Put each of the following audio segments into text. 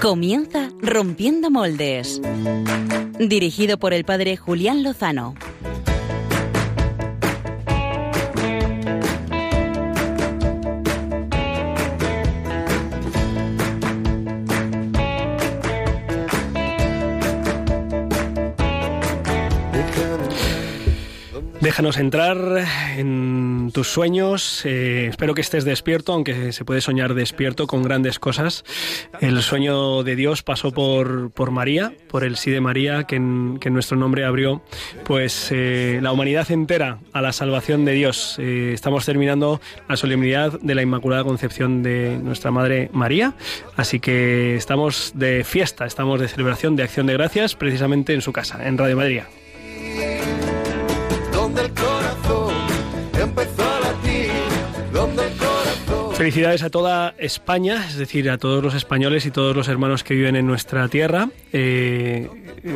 Comienza Rompiendo Moldes. Dirigido por el padre Julián Lozano. Déjanos entrar en tus sueños. Eh, espero que estés despierto, aunque se puede soñar despierto con grandes cosas. El sueño de Dios pasó por, por María, por el sí de María, que en, que nuestro nombre abrió pues eh, la humanidad entera a la salvación de Dios. Eh, estamos terminando la solemnidad de la Inmaculada Concepción de nuestra Madre María, así que estamos de fiesta, estamos de celebración, de acción de gracias, precisamente en su casa, en Radio Madrid. Felicidades a toda España, es decir, a todos los españoles y todos los hermanos que viven en nuestra tierra. Eh,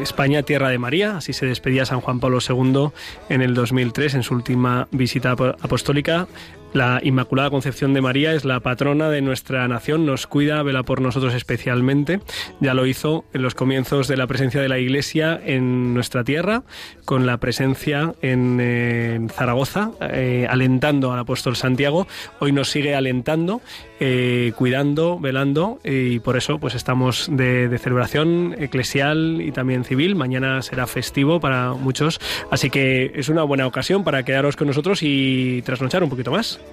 España, tierra de María, así se despedía San Juan Pablo II en el 2003 en su última visita apostólica. La Inmaculada Concepción de María es la patrona de nuestra nación, nos cuida, vela por nosotros especialmente. Ya lo hizo en los comienzos de la presencia de la Iglesia en nuestra tierra, con la presencia en, Zaragoza, eh, alentando al apóstol Santiago. Hoy nos sigue alentando, eh, cuidando, velando, y por eso pues estamos de, de celebración eclesial y también civil. Mañana será festivo para muchos, así que es una buena ocasión para quedaros con nosotros y trasnochar un poquito más.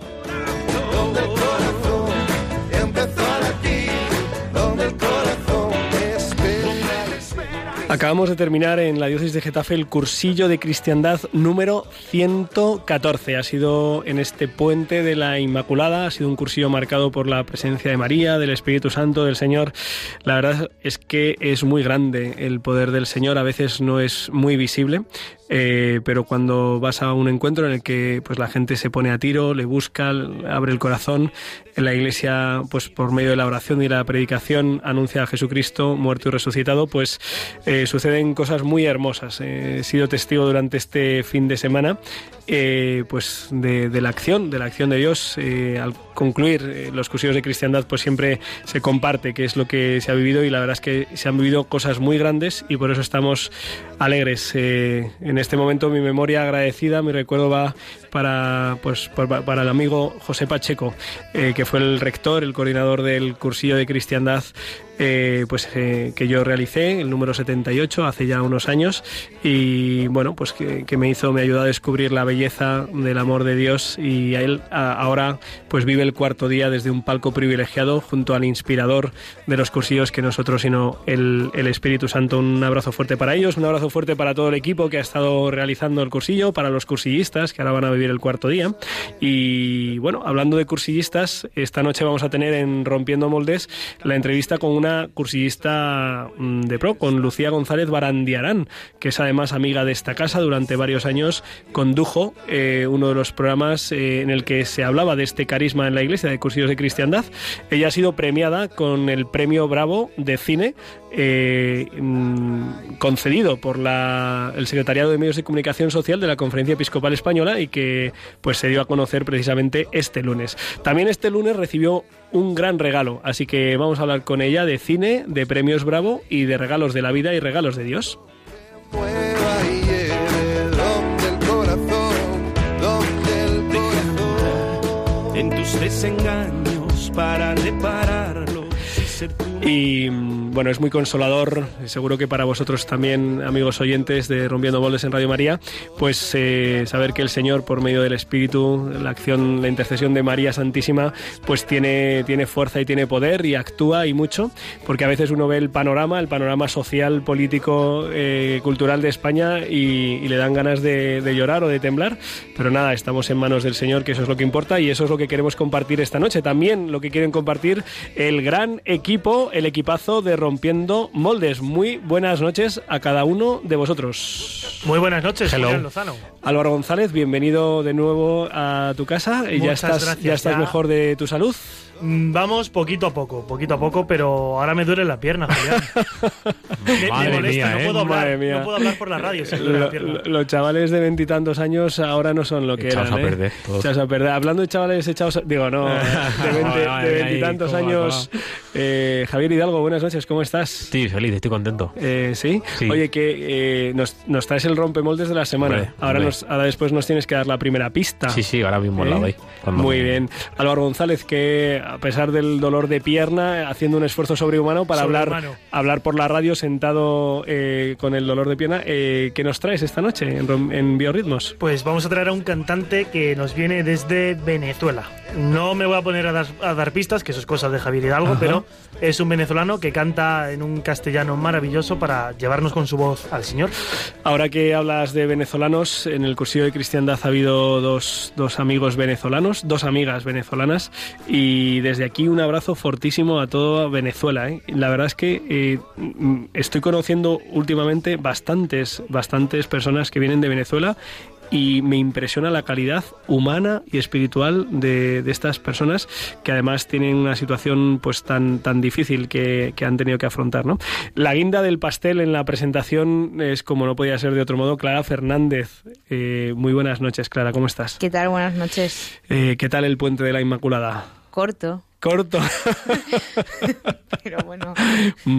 Acabamos de terminar en la diócesis de Getafe el cursillo de cristiandad número 114. Ha sido en este puente de la Inmaculada, ha sido un cursillo marcado por la presencia de María, del Espíritu Santo, del Señor. La verdad es que es muy grande el poder del Señor, a veces no es muy visible, eh, pero cuando vas a un encuentro en el que pues la gente se pone a tiro, le busca, abre el corazón, en la iglesia, pues por medio de la oración y la predicación, anuncia a Jesucristo muerto y resucitado, pues eh, suceden cosas muy hermosas. Eh, he sido testigo durante este fin de semana pues de, la acción, de la acción de Dios. al concluir los cursillos de cristiandad, pues siempre se comparte qué es lo que se ha vivido y la verdad es que se han vivido cosas muy grandes y por eso estamos alegres. En este momento mi memoria agradecida, mi recuerdo va para, pues, para el amigo José Pacheco, eh, que fue el rector, el coordinador del cursillo de cristiandad eh, pues, eh, que yo realicé, el número 78, hace ya unos años, y bueno, pues que, me hizo, me ayudó a descubrir la belleza del amor de Dios y a él ahora pues vive el cuarto día desde un palco privilegiado junto al inspirador de los cursillos que nosotros, sino el, el Espíritu Santo. Un abrazo fuerte para ellos, un abrazo fuerte para todo el equipo que ha estado realizando el cursillo, para los cursillistas que ahora van a vivir el cuarto día. Y bueno, hablando de cursillistas, esta noche vamos a tener en Rompiendo Moldes la entrevista con una cursillista mm, de pro, con Lucía González Barandiarán, que es además amiga de esta casa. Durante varios años condujo eh, uno de los programas eh, en el que se hablaba de este carisma en la iglesia, de cursillos de cristiandad. Ella ha sido premiada con el premio Bravo de cine eh, mm, concedido por la, el Secretariado de Medios de Comunicación Social de la Conferencia Episcopal Española y que pues se dio a conocer precisamente este lunes. También este lunes recibió un gran regalo, así que vamos a hablar con ella de cine, de premios Bravo y de regalos de la vida y regalos de Dios. En tus desengaños para y bueno, es muy consolador, seguro que para vosotros también, amigos oyentes de Rompiendo Boles en Radio María, pues eh, saber que el Señor, por medio del Espíritu, la acción, la intercesión de María Santísima, pues tiene, tiene fuerza y tiene poder y actúa y mucho, porque a veces uno ve el panorama, el panorama social, político, eh, cultural de España y, le dan ganas de, de llorar o de temblar, pero nada, estamos en manos del Señor, que eso es lo que importa y eso es lo que queremos compartir esta noche. También lo que quieren compartir el gran equipo, el equipazo de Rompiendo Moldes. Muy buenas noches a cada uno de vosotros. Muy buenas noches, Hello. Lozano. Álvaro González, bienvenido de nuevo a tu casa. Muchas ya estás, gracias, ya estás ya. mejor de tu salud. Mm, Vamos poquito a poco, poquito a poco, pero ahora me duele la pierna, Julián. Me- me, Madre molesta, mía, no ¿eh? puedo hablar, Madre mía. no puedo hablar por la radio, se me duele Lo- la pierna. los chavales de veintitantos años ahora no son lo que Echaos eran. a ¿eh? perder, todos. Echaos a perder. Hablando de chavales echados, a- digo, no, de veintitantos va, años Eh, Javier Hidalgo, buenas noches, ¿cómo estás? Sí, feliz, estoy contento. Eh, ¿sí? Sí. Oye, que eh, nos, nos traes el rompemoldes de la semana. Hombre, ahora, hombre. Nos, ahora después nos tienes que dar la primera pista. Sí, sí, ahora mismo la doy. Muy bien. Álvaro González, que a pesar del dolor de pierna, haciendo un esfuerzo sobrehumano para hablar, Sobrehumano. hablar por la radio sentado eh, con el dolor de pierna, eh, ¿qué nos traes esta noche en, en Biorritmos? Pues vamos a traer a un cantante que nos viene desde Venezuela. No me voy a poner a dar, a dar pistas, que eso es cosa de Javier Hidalgo, Ajá. pero es un venezolano que canta en un castellano maravilloso para llevarnos con su voz al Señor. Ahora que hablas de venezolanos, en el cursillo de cristiandad ha habido dos, dos amigos venezolanos, dos amigas venezolanas, y desde aquí un abrazo fortísimo a toda Venezuela. ¿eh? La verdad es que eh, mm, estoy conociendo últimamente bastantes, bastantes personas que vienen de Venezuela y me impresiona la calidad humana y espiritual de, de estas personas que además tienen una situación pues tan, tan difícil que, que han tenido que afrontar. ¿no? La guinda del pastel en la presentación es como no podía ser de otro modo, Clara Fernández. Eh, muy buenas noches, Clara, ¿cómo estás? ¿Qué tal? Buenas noches. Eh, ¿Qué tal el puente de la Inmaculada? Corto, Corto. pero bueno. Mm,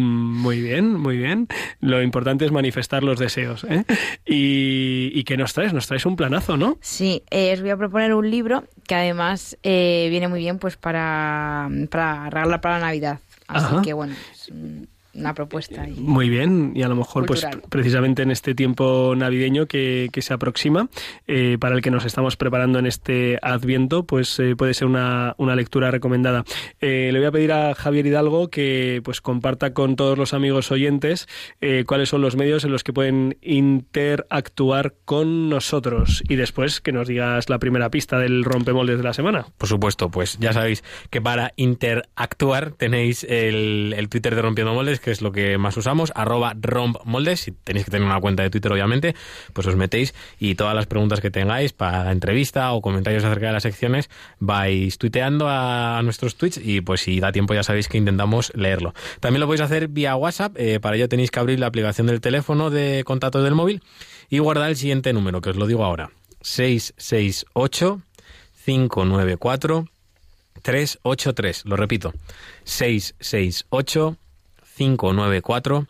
Muy bien, muy bien. Lo importante es manifestar los deseos. ¿eh? Y, ¿Y qué nos traes? Nos traes un planazo, ¿no? Sí, eh, os voy a proponer un libro que además eh, viene muy bien pues para, para regalar para la Navidad. Así Ajá. que bueno, es un- una propuesta. Muy bien, y a lo mejor, pues precisamente en este tiempo navideño que, que se aproxima, eh, para el que nos estamos preparando en este Adviento, pues eh, puede ser una, una lectura recomendada. Eh, le voy a pedir a Javier Hidalgo que pues comparta con todos los amigos oyentes eh, cuáles son los medios en los que pueden interactuar con nosotros y después que nos digas la primera pista del rompemoldes de la semana. Por supuesto, pues ya sabéis que para interactuar tenéis el, el Twitter de Rompiendo Moldes, que es lo que más usamos, arroba rompmoldes, si tenéis que tener una cuenta de Twitter obviamente, pues os metéis y todas las preguntas que tengáis para entrevista o comentarios acerca de las secciones vais tuiteando a, nuestros tweets y pues si da tiempo ya sabéis que intentamos leerlo. También lo podéis hacer vía WhatsApp, eh, para ello tenéis que abrir la aplicación del teléfono de contactos del móvil y guardar el siguiente número, que os lo digo ahora, 668 594 383. Lo repito. 668 594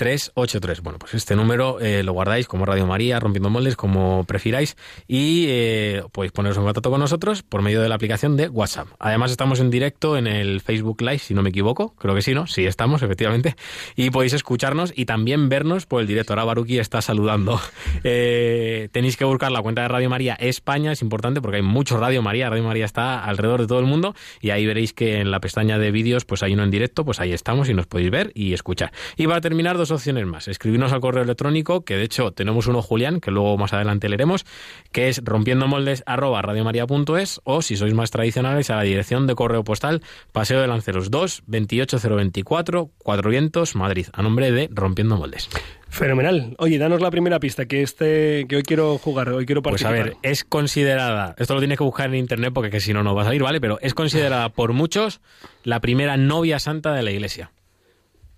383. Bueno, pues este número eh, lo guardáis como Radio María, Rompiendo Moldes, como prefiráis, y eh, podéis poneros en contacto con nosotros por medio de la aplicación de WhatsApp. Además, estamos en directo en el Facebook Live, si no me equivoco. Creo que sí, ¿no? Sí, estamos, efectivamente. Y podéis escucharnos y también vernos por el directo. Ahora Baruki está saludando. Eh, tenéis que buscar la cuenta de Radio María España, es importante porque hay mucho Radio María. Radio María está alrededor de todo el mundo y ahí veréis que en la pestaña de vídeos pues hay uno en directo, pues ahí estamos y nos podéis ver y escuchar. Y para terminar, dos opciones más. Escribirnos al correo electrónico, que de hecho tenemos uno Julián, que luego más adelante leeremos, que es rompiendomoldes arroba radiomaria.es o si sois más tradicionales a la dirección de correo postal Paseo de Lanceros 2, 28024, Cuatro Vientos, Madrid, a nombre de Rompiendo Moldes. Fenomenal. Oye, danos la primera pista que este que hoy quiero jugar, hoy quiero Pues a participar. ver, es considerada, esto lo tienes que buscar en internet porque que si no, no va a salir, ¿vale? Pero es considerada por muchos la primera novia santa de la iglesia.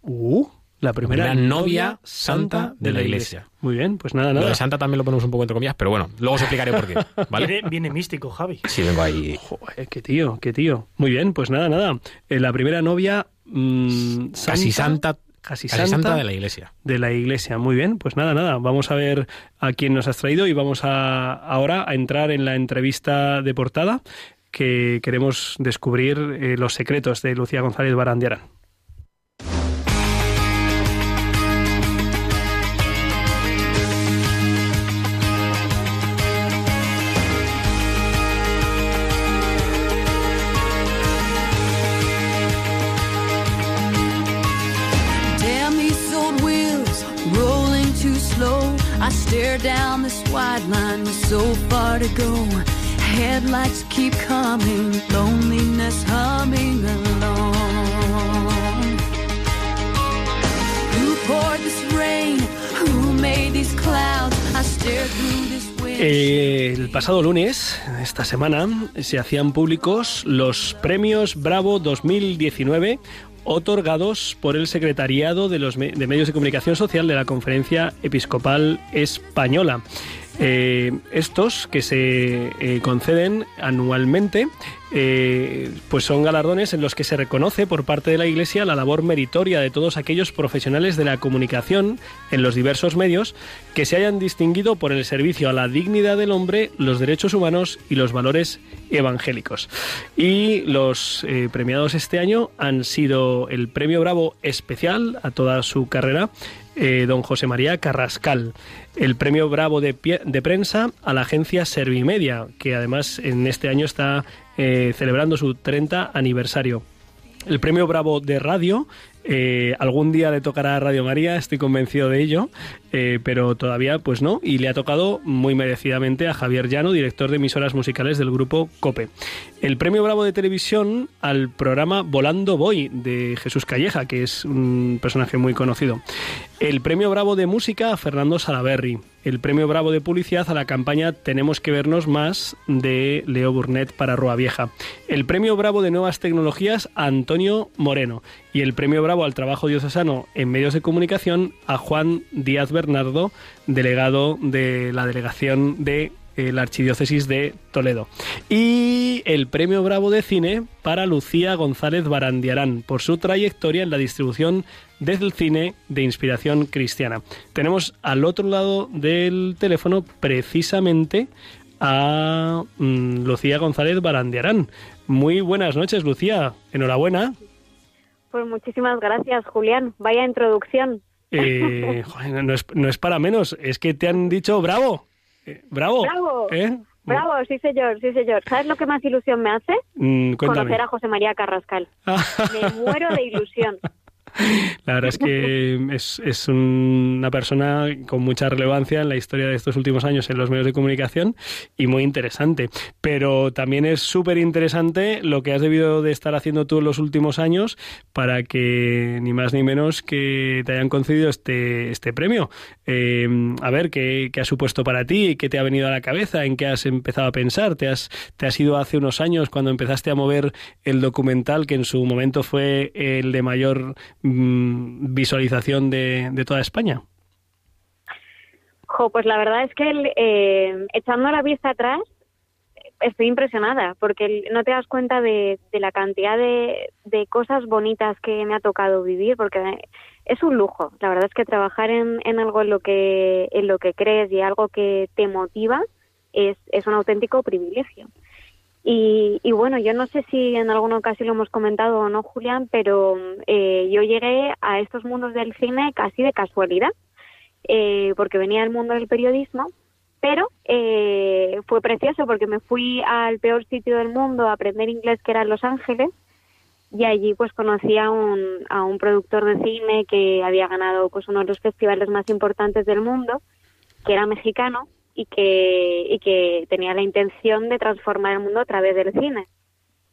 Uh, la primera, novia santa de la iglesia. Muy bien, pues nada, Lo nada. de santa también lo ponemos un poco entre comillas, pero bueno, luego os explicaré por qué, ¿vale? Viene, viene místico, Javi. Sí, vengo ahí. Joder, qué tío, qué tío. Muy bien, pues nada, nada. Eh, la primera novia mm, Casi santa, casi casi santa, santa de la iglesia. de la iglesia. Muy bien, pues nada, nada. Vamos a ver a quién nos has traído y vamos a ahora a entrar en la entrevista de portada que queremos descubrir eh, los secretos de Lucía González Barandiarán. Keep coming, loneliness humming along. Eh, el pasado lunes, esta semana, se hacían públicos los premios Bravo 2019 otorgados por el Secretariado de, los de Medios de Comunicación Social de la Conferencia Episcopal Española. Eh, estos que se eh, conceden anualmente eh, pues son galardones en los que se reconoce por parte de la Iglesia la labor meritoria de todos aquellos profesionales de la comunicación en los diversos medios que se hayan distinguido por el servicio a la dignidad del hombre, los derechos humanos y los valores evangélicos. Y los premiados este año han sido el Premio Bravo Especial a toda su carrera, eh, don José María Carrascal. El premio Bravo de, prensa a la agencia Servimedia, que además en este año está eh, celebrando su 30 aniversario. El premio Bravo de radio eh, algún día le tocará a Radio María, estoy convencido de ello, eh, pero todavía pues no, y le ha tocado muy merecidamente a Javier Llano, director de emisoras musicales del grupo COPE. El premio Bravo de televisión al programa Volando Voy de Jesús Calleja, que es un personaje muy conocido. El premio Bravo de música a Fernando Salaberry. El premio Bravo de publicidad a la campaña Tenemos que vernos más de Leo Burnett para Rua Vieja. El premio Bravo de nuevas tecnologías a Antonio Moreno y el premio Bravo al trabajo diocesano en medios de comunicación a Juan Díaz Bernardo, delegado de la delegación de eh, la Archidiócesis de Toledo. Y el premio Bravo de cine para Lucía González Barandiarán por su trayectoria en la distribución del cine de inspiración cristiana. Tenemos al otro lado del teléfono precisamente a mm, Lucía González Barandiarán. Muy buenas noches, Lucía. Enhorabuena. Pues muchísimas gracias, Julián. Vaya introducción. Eh, no, es, no, es, para menos, es que te han dicho bravo. Eh, bravo. Bravo. ¿eh? Bravo, sí señor, sí señor. ¿Sabes lo que más ilusión me hace? Mm, Conocer a José María Carrascal. me muero de ilusión. La verdad es que es, es, una persona con mucha relevancia en la historia de estos últimos años en los medios de comunicación y muy interesante. Pero también es súper interesante lo que has debido de estar haciendo tú en los últimos años para que ni más ni menos que te hayan concedido este, este premio. Eh, a ver, ¿qué, ¿qué, ha supuesto para ti? ¿Qué te ha venido a la cabeza? ¿En qué has empezado a pensar? ¿Te has, te hace unos años cuando empezaste a mover el documental que en su momento fue el de mayor Mm, visualización de, de, toda España? Jo, pues la verdad es que eh, echando la vista atrás estoy impresionada porque no te das cuenta de, de la cantidad de, de, cosas bonitas que me ha tocado vivir porque es un lujo. La verdad es que trabajar en, en algo en lo que en lo que crees y algo que te motiva es, es un auténtico privilegio. Y, y, bueno, yo no sé si en alguna ocasión lo hemos comentado o no, Julián, pero eh, yo llegué a estos mundos del cine casi de casualidad, eh, porque venía del mundo del periodismo, pero eh, fue precioso porque me fui al peor sitio del mundo a aprender inglés, que era Los Ángeles, y allí pues conocí a un, a un productor de cine que había ganado pues uno de los festivales más importantes del mundo, que era mexicano, y que, y que tenía la intención de transformar el mundo a través del cine.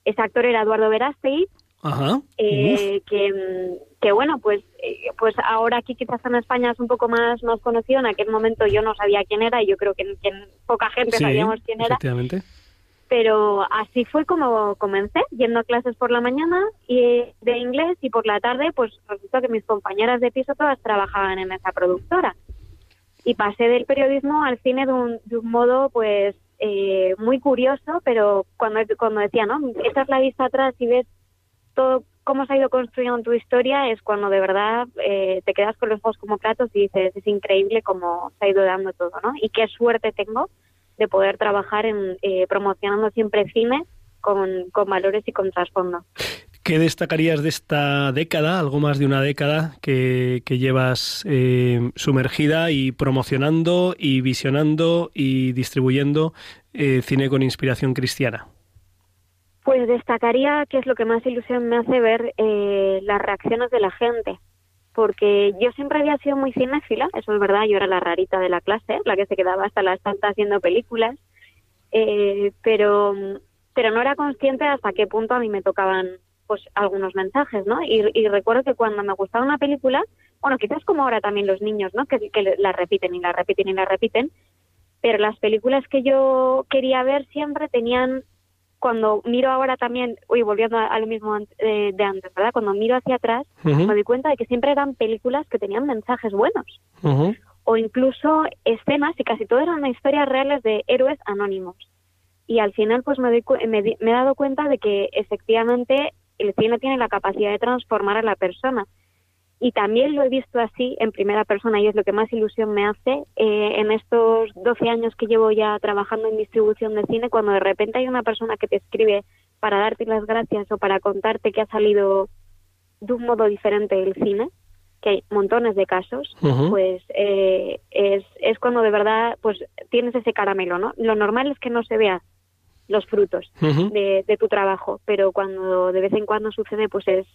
Ese actor era Eduardo Verástegui, eh, que, que, bueno, pues, eh, pues ahora aquí quizás en España es un poco más, más conocido. En aquel momento yo no sabía quién era y yo creo que, poca gente sabíamos quién era. Pero así fue como comencé, yendo a clases por la mañana y de inglés y por la tarde, pues resultó que mis compañeras de piso todas trabajaban en esa productora y pasé del periodismo al cine de un, de un modo pues eh, muy curioso, pero cuando, cuando decía, ¿no? Esta es la vista atrás y ves todo cómo se ha ido construyendo tu historia, es cuando de verdad eh, te quedas con los ojos como platos y dices, es increíble cómo se ha ido dando todo, ¿no? Y qué suerte tengo de poder trabajar en eh, promocionando siempre cine con, con valores y con trasfondo. ¿Qué destacarías de esta década, algo más de una década que, llevas eh, sumergida y promocionando y visionando y distribuyendo eh, cine con inspiración cristiana? Pues destacaría que es lo que más ilusión me hace ver eh, las reacciones de la gente, porque yo siempre había sido muy cinéfila, eso es verdad, yo era la rarita de la clase, la que se quedaba hasta las tantas haciendo películas, pero, pero no era consciente hasta qué punto a mí me tocaban pues algunos mensajes, ¿no? Y, recuerdo que cuando me gustaba una película, bueno, quizás como ahora también los niños, ¿no? Que, que la repiten y la repiten y la repiten, pero las películas que yo quería ver siempre tenían, cuando miro ahora también, uy, volviendo a, lo mismo de, antes, ¿verdad? Cuando miro hacia atrás, me doy cuenta de que siempre eran películas que tenían mensajes buenos. O incluso escenas, y casi todo eran historias reales de héroes anónimos y al final pues me, doy me, me he dado cuenta de que efectivamente el cine tiene la capacidad de transformar a la persona. Y también lo he visto así en primera persona y es lo que más ilusión me hace eh, en estos 12 años que llevo ya trabajando en distribución de cine, cuando de repente hay una persona que te escribe para darte las gracias o para contarte que ha salido de un modo diferente el cine, que hay montones de casos, pues eh, es, es cuando de verdad pues tienes ese caramelo, ¿no? Lo normal es que no se vean los frutos de, de tu trabajo, pero cuando de vez en cuando sucede, pues es,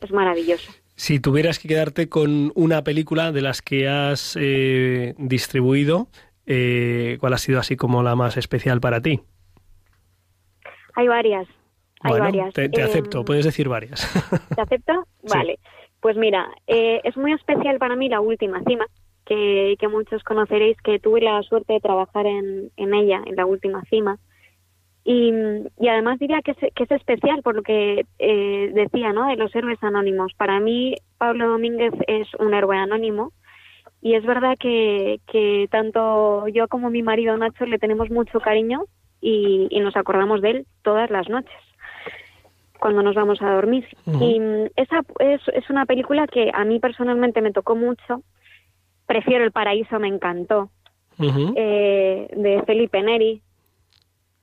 es maravilloso. Si tuvieras que quedarte con una película de las que has eh, distribuido, eh, ¿cuál ha sido así como la más especial para ti? Hay varias, hay bueno, varias. te, te Em, acepto, puedes decir varias. ¿Te acepto? Sí. Vale. Pues mira, eh, es muy especial para mí la última cima, que, que muchos conoceréis, que tuve la suerte de trabajar en, en ella, en la última cima. Y, y además diría que es, que es especial por lo que eh, decía, ¿no? De los héroes anónimos. Para mí, Pablo Domínguez es un héroe anónimo. Y es verdad que, que tanto yo como mi marido Nacho le tenemos mucho cariño y, y nos acordamos de él todas las noches cuando nos vamos a dormir. Y mm, esa es, es una película que a mí personalmente me tocó mucho. Prefiero El Paraíso, me encantó. Eh, de Felipe Neri.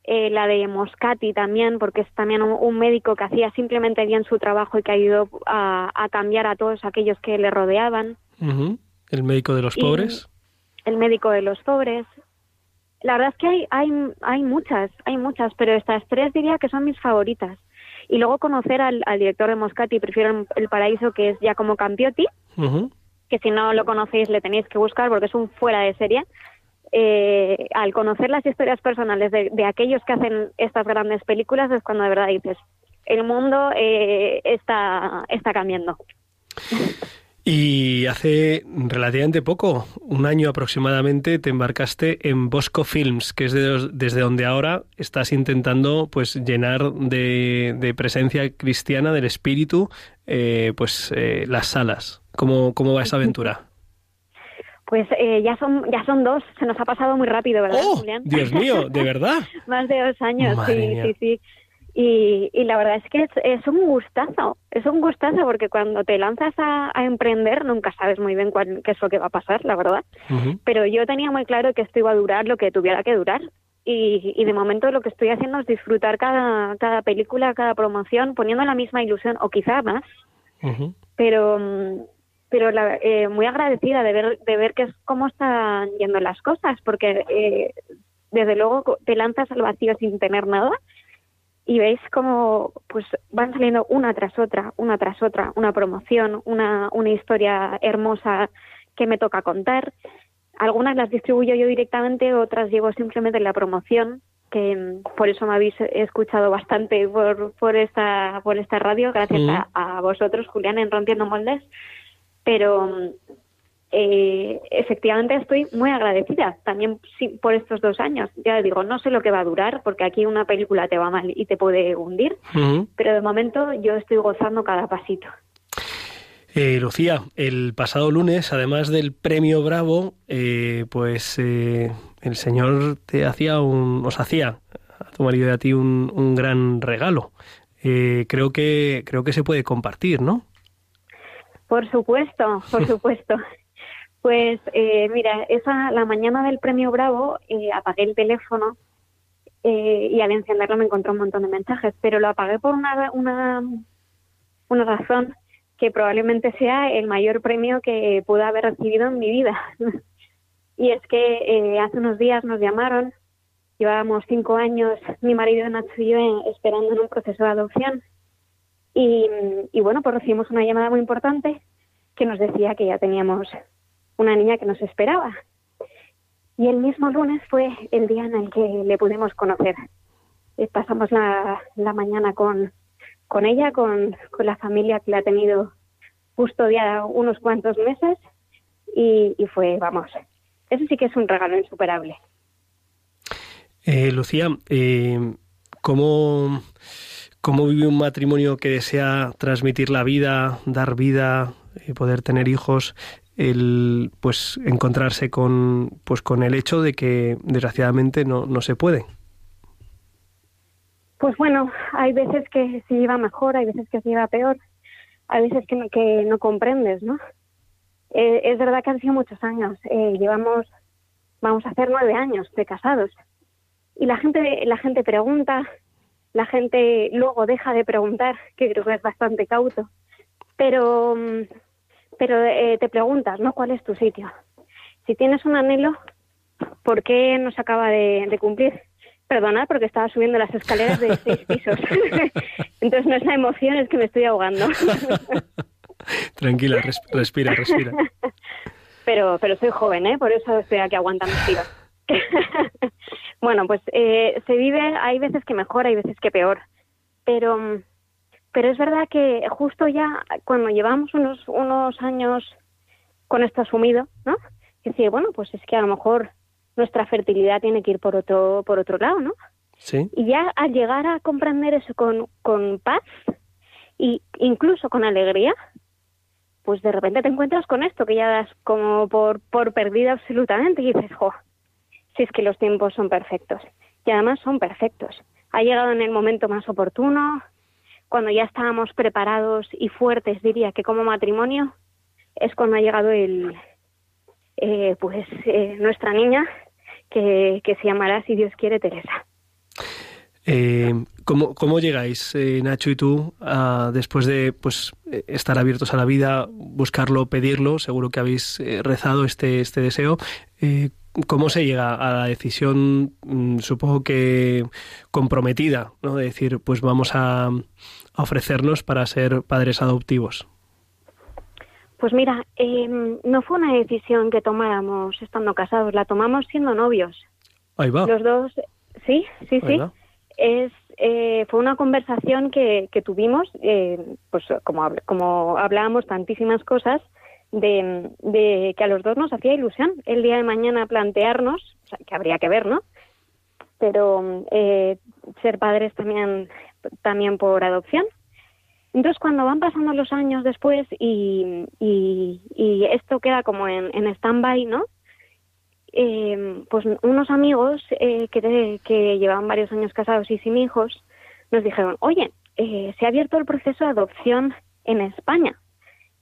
Eh, la de Moscati también, porque es también un, un médico que hacía simplemente bien su trabajo y que ayudó a, a cambiar a todos aquellos que le rodeaban. El médico de los Y- pobres. El médico de los pobres. La verdad es que hay, hay, hay muchas, hay muchas, pero estas tres diría que son mis favoritas. Y luego conocer al, al director de Moscati, prefiero El Paraíso, que es Giacomo Campiotti, Ujú. que si no lo conocéis le tenéis que buscar porque es un fuera de serie. Eh, al conocer las historias personales de, aquellos que hacen estas grandes películas es cuando de verdad dices, el mundo eh, está, está cambiando. Y hace relativamente poco, un año aproximadamente, te embarcaste en Bosco Films, que es desde donde ahora estás intentando pues llenar de, de presencia cristiana, del espíritu, eh, pues las salas. ¿Cómo, ¿Cómo va esa aventura? Pues eh, ya son ya son dos, se nos ha pasado muy rápido, ¿verdad, ¡Oh! Julián? Dios mío, ¿de verdad? Más de dos años, Madre sí, mía. sí, sí. Y, y la verdad es que es, es un gustazo, es un gustazo porque cuando te lanzas a, a emprender nunca sabes muy bien cuál, qué es lo que va a pasar, la verdad. Pero yo tenía muy claro que esto iba a durar lo que tuviera que durar. Y, y de momento lo que estoy haciendo es disfrutar cada, cada película, cada promoción, poniendo la misma ilusión o quizá más, pero pero la- eh, muy agradecida de ver de ver que es cómo están yendo las cosas porque eh, desde luego te lanzas al vacío sin tener nada y veis cómo pues van saliendo una tras otra una tras otra una promoción una una historia hermosa que me toca contar. Algunas las distribuyo yo directamente otras llevo simplemente en la promoción que por eso me habéis escuchado bastante por, por esta por esta radio. Gracias Mm. a, a vosotros Julián en Rompiendo Moldes pero eh, efectivamente estoy muy agradecida también sí, por estos dos años ya digo no sé lo que va a durar porque aquí una película te va mal y te puede hundir pero de momento yo estoy gozando cada pasito Eh, Lucía, el pasado lunes, además del premio Bravo, eh, pues eh, el señor te hacía un, os hacía a tu marido y a ti un, un gran regalo. Eh, creo que creo que se puede compartir, ¿no? Por supuesto, por supuesto. Pues eh, mira, esa la mañana del premio Bravo eh, apagué el teléfono eh, y al encenderlo me encontré un montón de mensajes, pero lo apagué por una, una, una razón que probablemente sea el mayor premio que pude haber recibido en mi vida. y es que eh, hace unos días nos llamaron, llevábamos cinco años, mi marido Nacho y yo, esperando en un proceso de adopción. Y, y bueno, pues recibimos una llamada muy importante que nos decía que ya teníamos una niña que nos esperaba. Y el mismo lunes fue el día en el que le pudimos conocer. Eh, pasamos la, la mañana con, ella, con, la familia que la ha tenido custodiada unos cuantos meses y, y fue, vamos, eso sí que es un regalo insuperable. Eh, Lucía, eh, ¿cómo, ¿cómo vive un matrimonio que desea transmitir la vida, dar vida, y poder tener hijos? El, pues encontrarse con pues con el hecho de que desgraciadamente no, no se puede. Pues bueno, hay veces que se lleva mejor, hay veces que se lleva peor, hay veces que no, que no comprendes, ¿no? Eh, es verdad que han sido muchos años. Eh, llevamos, vamos a hacer nueve años de casados. Y la gente, la gente pregunta, la gente luego deja de preguntar, que creo que es bastante cauto. Pero, mm, pero eh, te preguntas, ¿no? ¿Cuál es tu sitio? Si tienes un anhelo, ¿por qué no se acaba de, de cumplir? Perdonad porque estaba subiendo las escaleras de seis pisos. Entonces no es la emoción, es que me estoy ahogando. Tranquila, res- respira, respira. pero, pero soy joven, ¿eh? Por eso estoy aquí aguantando tiros. bueno, pues eh, se vive, hay veces que mejor, hay veces que peor. Pero, mm, pero es verdad que justo ya cuando llevamos unos, unos años con esto asumido, ¿no? Decir, bueno, pues es que a lo mejor nuestra fertilidad tiene que ir por otro, por otro lado, ¿no? Sí. Y ya al llegar a comprender eso con, con paz y incluso con alegría, pues de repente te encuentras con esto que ya das como por, por perdida absolutamente y dices, jo, si es que los tiempos son perfectos. Y además son perfectos. Ha llegado en el momento más oportuno, cuando ya estábamos preparados y fuertes, diría que como matrimonio, es cuando ha llegado el, eh, pues eh, nuestra niña, que, que se llamará, si Dios quiere, Teresa. Eh, ¿cómo, ¿Cómo llegáis, eh, Nacho y tú, a, después de pues estar abiertos a la vida, buscarlo, pedirlo? Seguro que habéis eh, rezado este, este deseo. Eh, ¿Cómo se llega a la decisión, mm, supongo que comprometida, ¿no? de decir, pues vamos a, a ofrecernos para ser padres adoptivos? Pues mira, eh, no fue una decisión que tomáramos estando casados, la tomamos siendo novios. Ahí va. Los dos, sí, sí, Ahí sí. va. Es, eh, fue una conversación que, que tuvimos, eh, pues como, habl- como hablábamos tantísimas cosas, de, de que a los dos nos hacía ilusión el día de mañana plantearnos, o sea, que habría que ver, ¿no? Pero eh, ser padres también, también por adopción. Entonces, cuando van pasando los años después y, y, y esto queda como en, en stand-by, ¿no? Eh, pues unos amigos eh, que, te- que llevaban varios años casados y sin hijos nos dijeron, oye, eh, se ha abierto el proceso de adopción en España,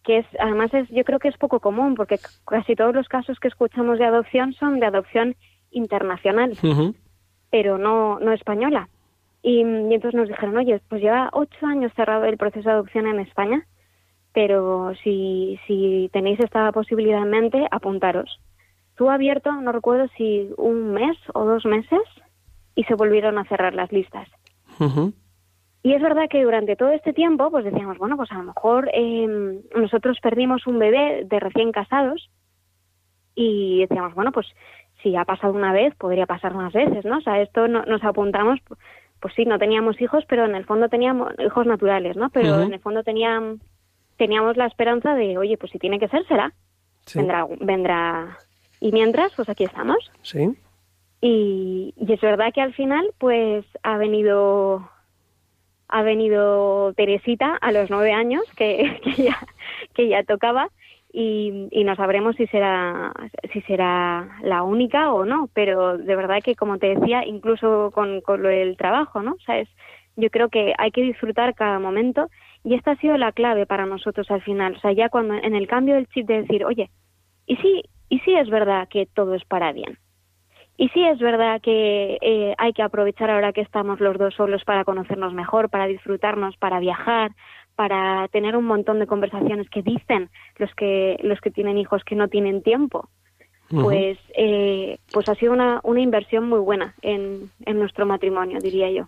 que es además es, yo creo que es poco común porque casi todos los casos que escuchamos de adopción son de adopción internacional pero no, no española. Y, y entonces nos dijeron, oye, pues lleva ocho años cerrado el proceso de adopción en España, pero si, si tenéis esta posibilidad en mente, apuntaros. Estuvo abierto, no recuerdo si un mes o dos meses, y se volvieron a cerrar las listas. Y es verdad que durante todo este tiempo, pues decíamos, bueno, pues a lo mejor eh, nosotros perdimos un bebé de recién casados y decíamos, bueno, pues si ha pasado una vez, podría pasar más veces, ¿no? O sea, esto no- nos apuntamos, pues sí, no teníamos hijos, pero en el fondo teníamos hijos naturales, ¿no? Pero en el fondo tenían, teníamos la esperanza de, oye, pues si tiene que ser, será. Sí. Vendrá, vendrá. Y mientras, pues aquí estamos. Sí. Y, y es verdad que al final, pues ha venido ha venido Teresita a los nueve años, que, que ya que ya tocaba y, y no sabremos si será si será la única o no. Pero de verdad que como te decía, incluso con, con lo del trabajo, ¿no? ¿Sabes? Yo creo que hay que disfrutar cada momento y esta ha sido la clave para nosotros al final. O sea, ya cuando en el cambio del chip de decir, oye, y sí y sí es verdad que todo es para bien. Y sí es verdad que eh, hay que aprovechar ahora que estamos los dos solos para conocernos mejor, para disfrutarnos, para viajar, para tener un montón de conversaciones que dicen los que los que tienen hijos que no tienen tiempo. Pues eh, pues ha sido una, una inversión muy buena en, en nuestro matrimonio, diría yo.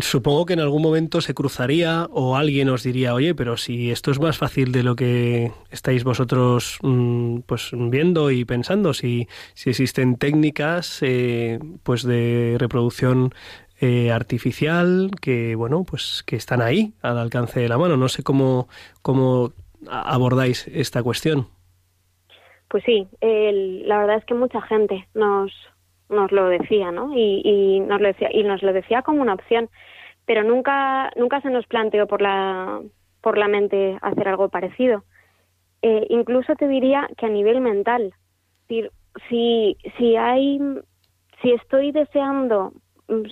Supongo que en algún momento se cruzaría o alguien os diría, oye, pero si esto es más fácil de lo que estáis vosotros mm, pues viendo y pensando, si, si existen técnicas eh, pues de reproducción eh, artificial que bueno pues que están ahí al alcance de la mano. No sé cómo cómo abordáis esta cuestión. Pues sí, la verdad es que mucha gente nos, nos lo decía, ¿no? Y, y nos lo decía y nos lo decía como una opción, pero nunca nunca se nos planteó por la por la mente hacer algo parecido. Eh, incluso te diría que a nivel mental, si si hay si estoy deseando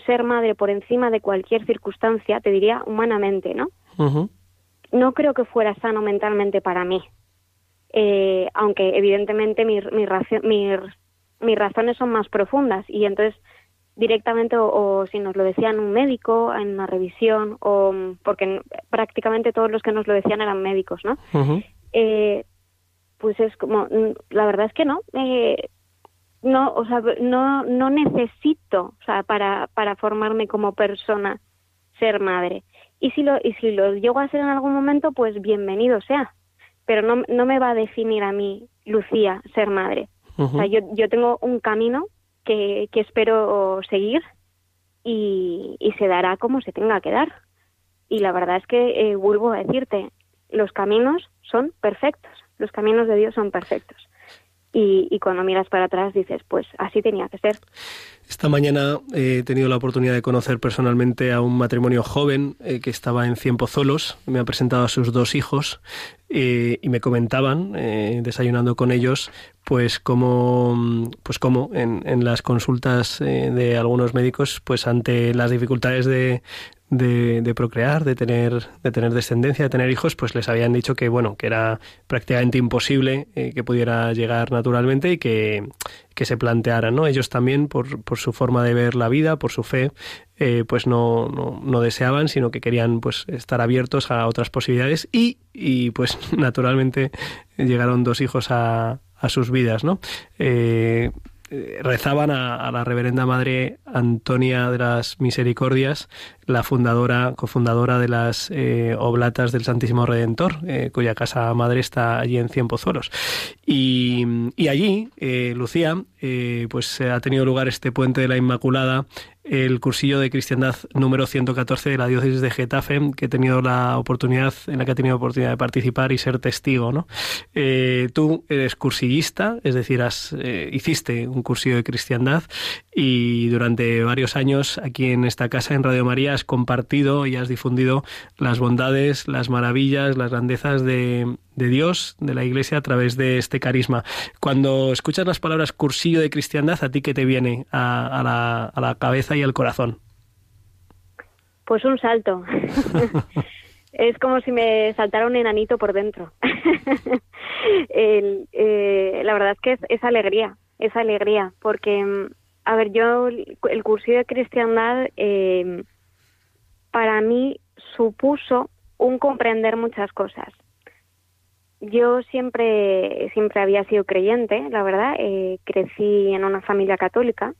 ser madre por encima de cualquier circunstancia, te diría humanamente, ¿no? No creo que fuera sano mentalmente para mí. Eh, aunque evidentemente mis, mis, mis razones son más profundas y entonces directamente o, o si nos lo decían un médico en una revisión o mm, porque prácticamente todos los que nos lo decían eran médicos, ¿no? Eh, pues es como mm, la verdad es que no. Eh, no o sea no no necesito o sea para para formarme como persona ser madre. Y si lo y si lo llego a ser en algún momento pues bienvenido sea. Pero no no me va a definir a mí Lucía ser madre. O sea yo yo tengo un camino que que espero seguir y, se dará como se tenga que dar y la verdad es que eh, vuelvo a decirte los caminos son perfectos, los caminos de Dios son perfectos. Y, cuando miras para atrás dices, pues así tenía que ser. Esta mañana he tenido la oportunidad de conocer personalmente a un matrimonio joven eh, que estaba en Cienpozuelos. Me ha presentado a sus dos hijos eh, y me comentaban, eh, desayunando con ellos, pues cómo, pues cómo en, en las consultas eh, de algunos médicos, pues ante las dificultades de, de, de procrear, de tener, de tener descendencia, de tener hijos, pues les habían dicho que bueno, que era prácticamente imposible eh, que pudiera llegar naturalmente y que, que se plantearan, ¿no? Ellos también, por, por su forma de ver la vida, por su fe, eh, pues no, no, no deseaban, sino que querían pues estar abiertos a otras posibilidades y, y pues naturalmente llegaron dos hijos a, a sus vidas, ¿no? Eh, rezaban a, la reverenda madre Antonia de las Misericordias, la fundadora, cofundadora de las eh, Oblatas del Santísimo Redentor, eh, cuya casa madre está allí en Cienpozuelos. Y, y allí, eh, Lucía, eh, pues eh, ha tenido lugar este puente de la Inmaculada, el cursillo de cristiandad número 114 de la diócesis de Getafe, que he tenido la oportunidad, en la que he tenido oportunidad de participar y ser testigo, ¿no? Eh, tú eres cursillista, es decir, has, eh, hiciste un cursillo de cristiandad y durante varios años aquí en esta casa, en Radio María, has compartido y has difundido las bondades, las maravillas, las grandezas de, de Dios, de la Iglesia, a través de este carisma. Cuando escuchas las palabras cursillo de cristiandad, ¿a ti qué te viene a, a la, a la cabeza y al corazón? Pues un salto. es como si me saltara un enanito por dentro. El, eh, la verdad es que es, es alegría, es alegría, porque, a ver, yo el cursillo de cristiandad eh, para mí supuso un comprender muchas cosas. Yo siempre, siempre había sido creyente, la verdad, eh, crecí en una familia católica,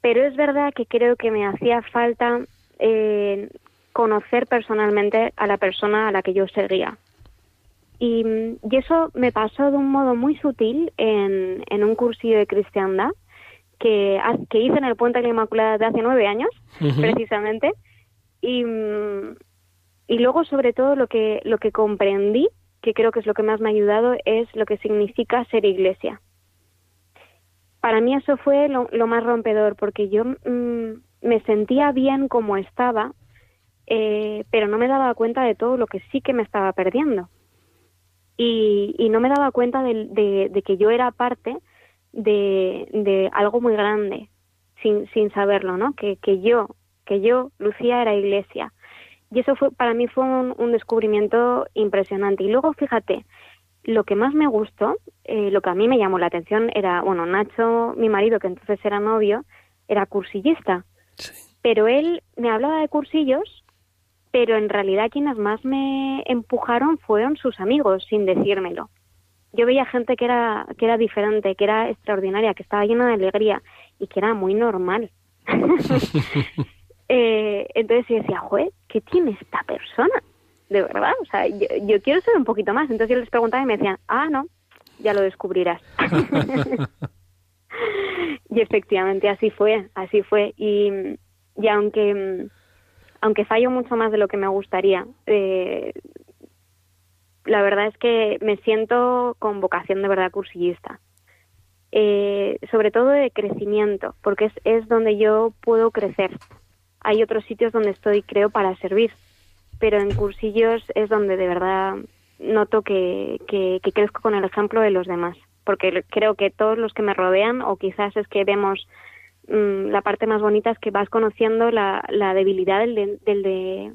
pero es verdad que creo que me hacía falta eh, conocer personalmente a la persona a la que yo seguía. Y, y eso me pasó de un modo muy sutil en, en un cursillo de cristiandad que, que hice en el Puente de la Inmaculada de hace nueve años, precisamente. Y, y luego, sobre todo, lo que, lo que comprendí, que creo que es lo que más me ha ayudado, es lo que significa ser iglesia. Para mí eso fue lo, más rompedor, porque yo mm, me sentía bien como estaba, eh, pero no me daba cuenta de todo lo que sí que me estaba perdiendo. Y, y no me daba cuenta de que yo era parte de, de algo muy grande, sin, sin saberlo, ¿no? Que, que yo, que yo, Lucía, era iglesia. Y eso fue, para mí fue un, un descubrimiento impresionante. Y luego, fíjate, lo que más me gustó, eh, lo que a mí me llamó la atención era, bueno, Nacho, mi marido, que entonces era novio, era cursillista. Pero él me hablaba de cursillos, pero en realidad quienes más me empujaron fueron sus amigos, sin decírmelo. Yo veía gente que era, que era diferente, que era extraordinaria, que estaba llena de alegría y que era muy normal. Eh, entonces yo decía, joder, ¿qué tiene esta persona? De verdad, o sea, yo, yo quiero ser un poquito más. Entonces yo les preguntaba y me decían, ah, no, ya lo descubrirás. y efectivamente así fue, así fue. Y, y aunque, aunque fallo mucho más de lo que me gustaría, eh, la verdad es que me siento con vocación de verdad cursillista. Eh, sobre todo de crecimiento, porque es, es donde yo puedo crecer. Hay otros sitios donde estoy, creo, para servir, pero en cursillos es donde de verdad noto que, que, crezco con el ejemplo de los demás, porque creo que todos los que me rodean, o quizás es que vemos mm, la parte más bonita es que vas conociendo la, la debilidad del, de- del, de-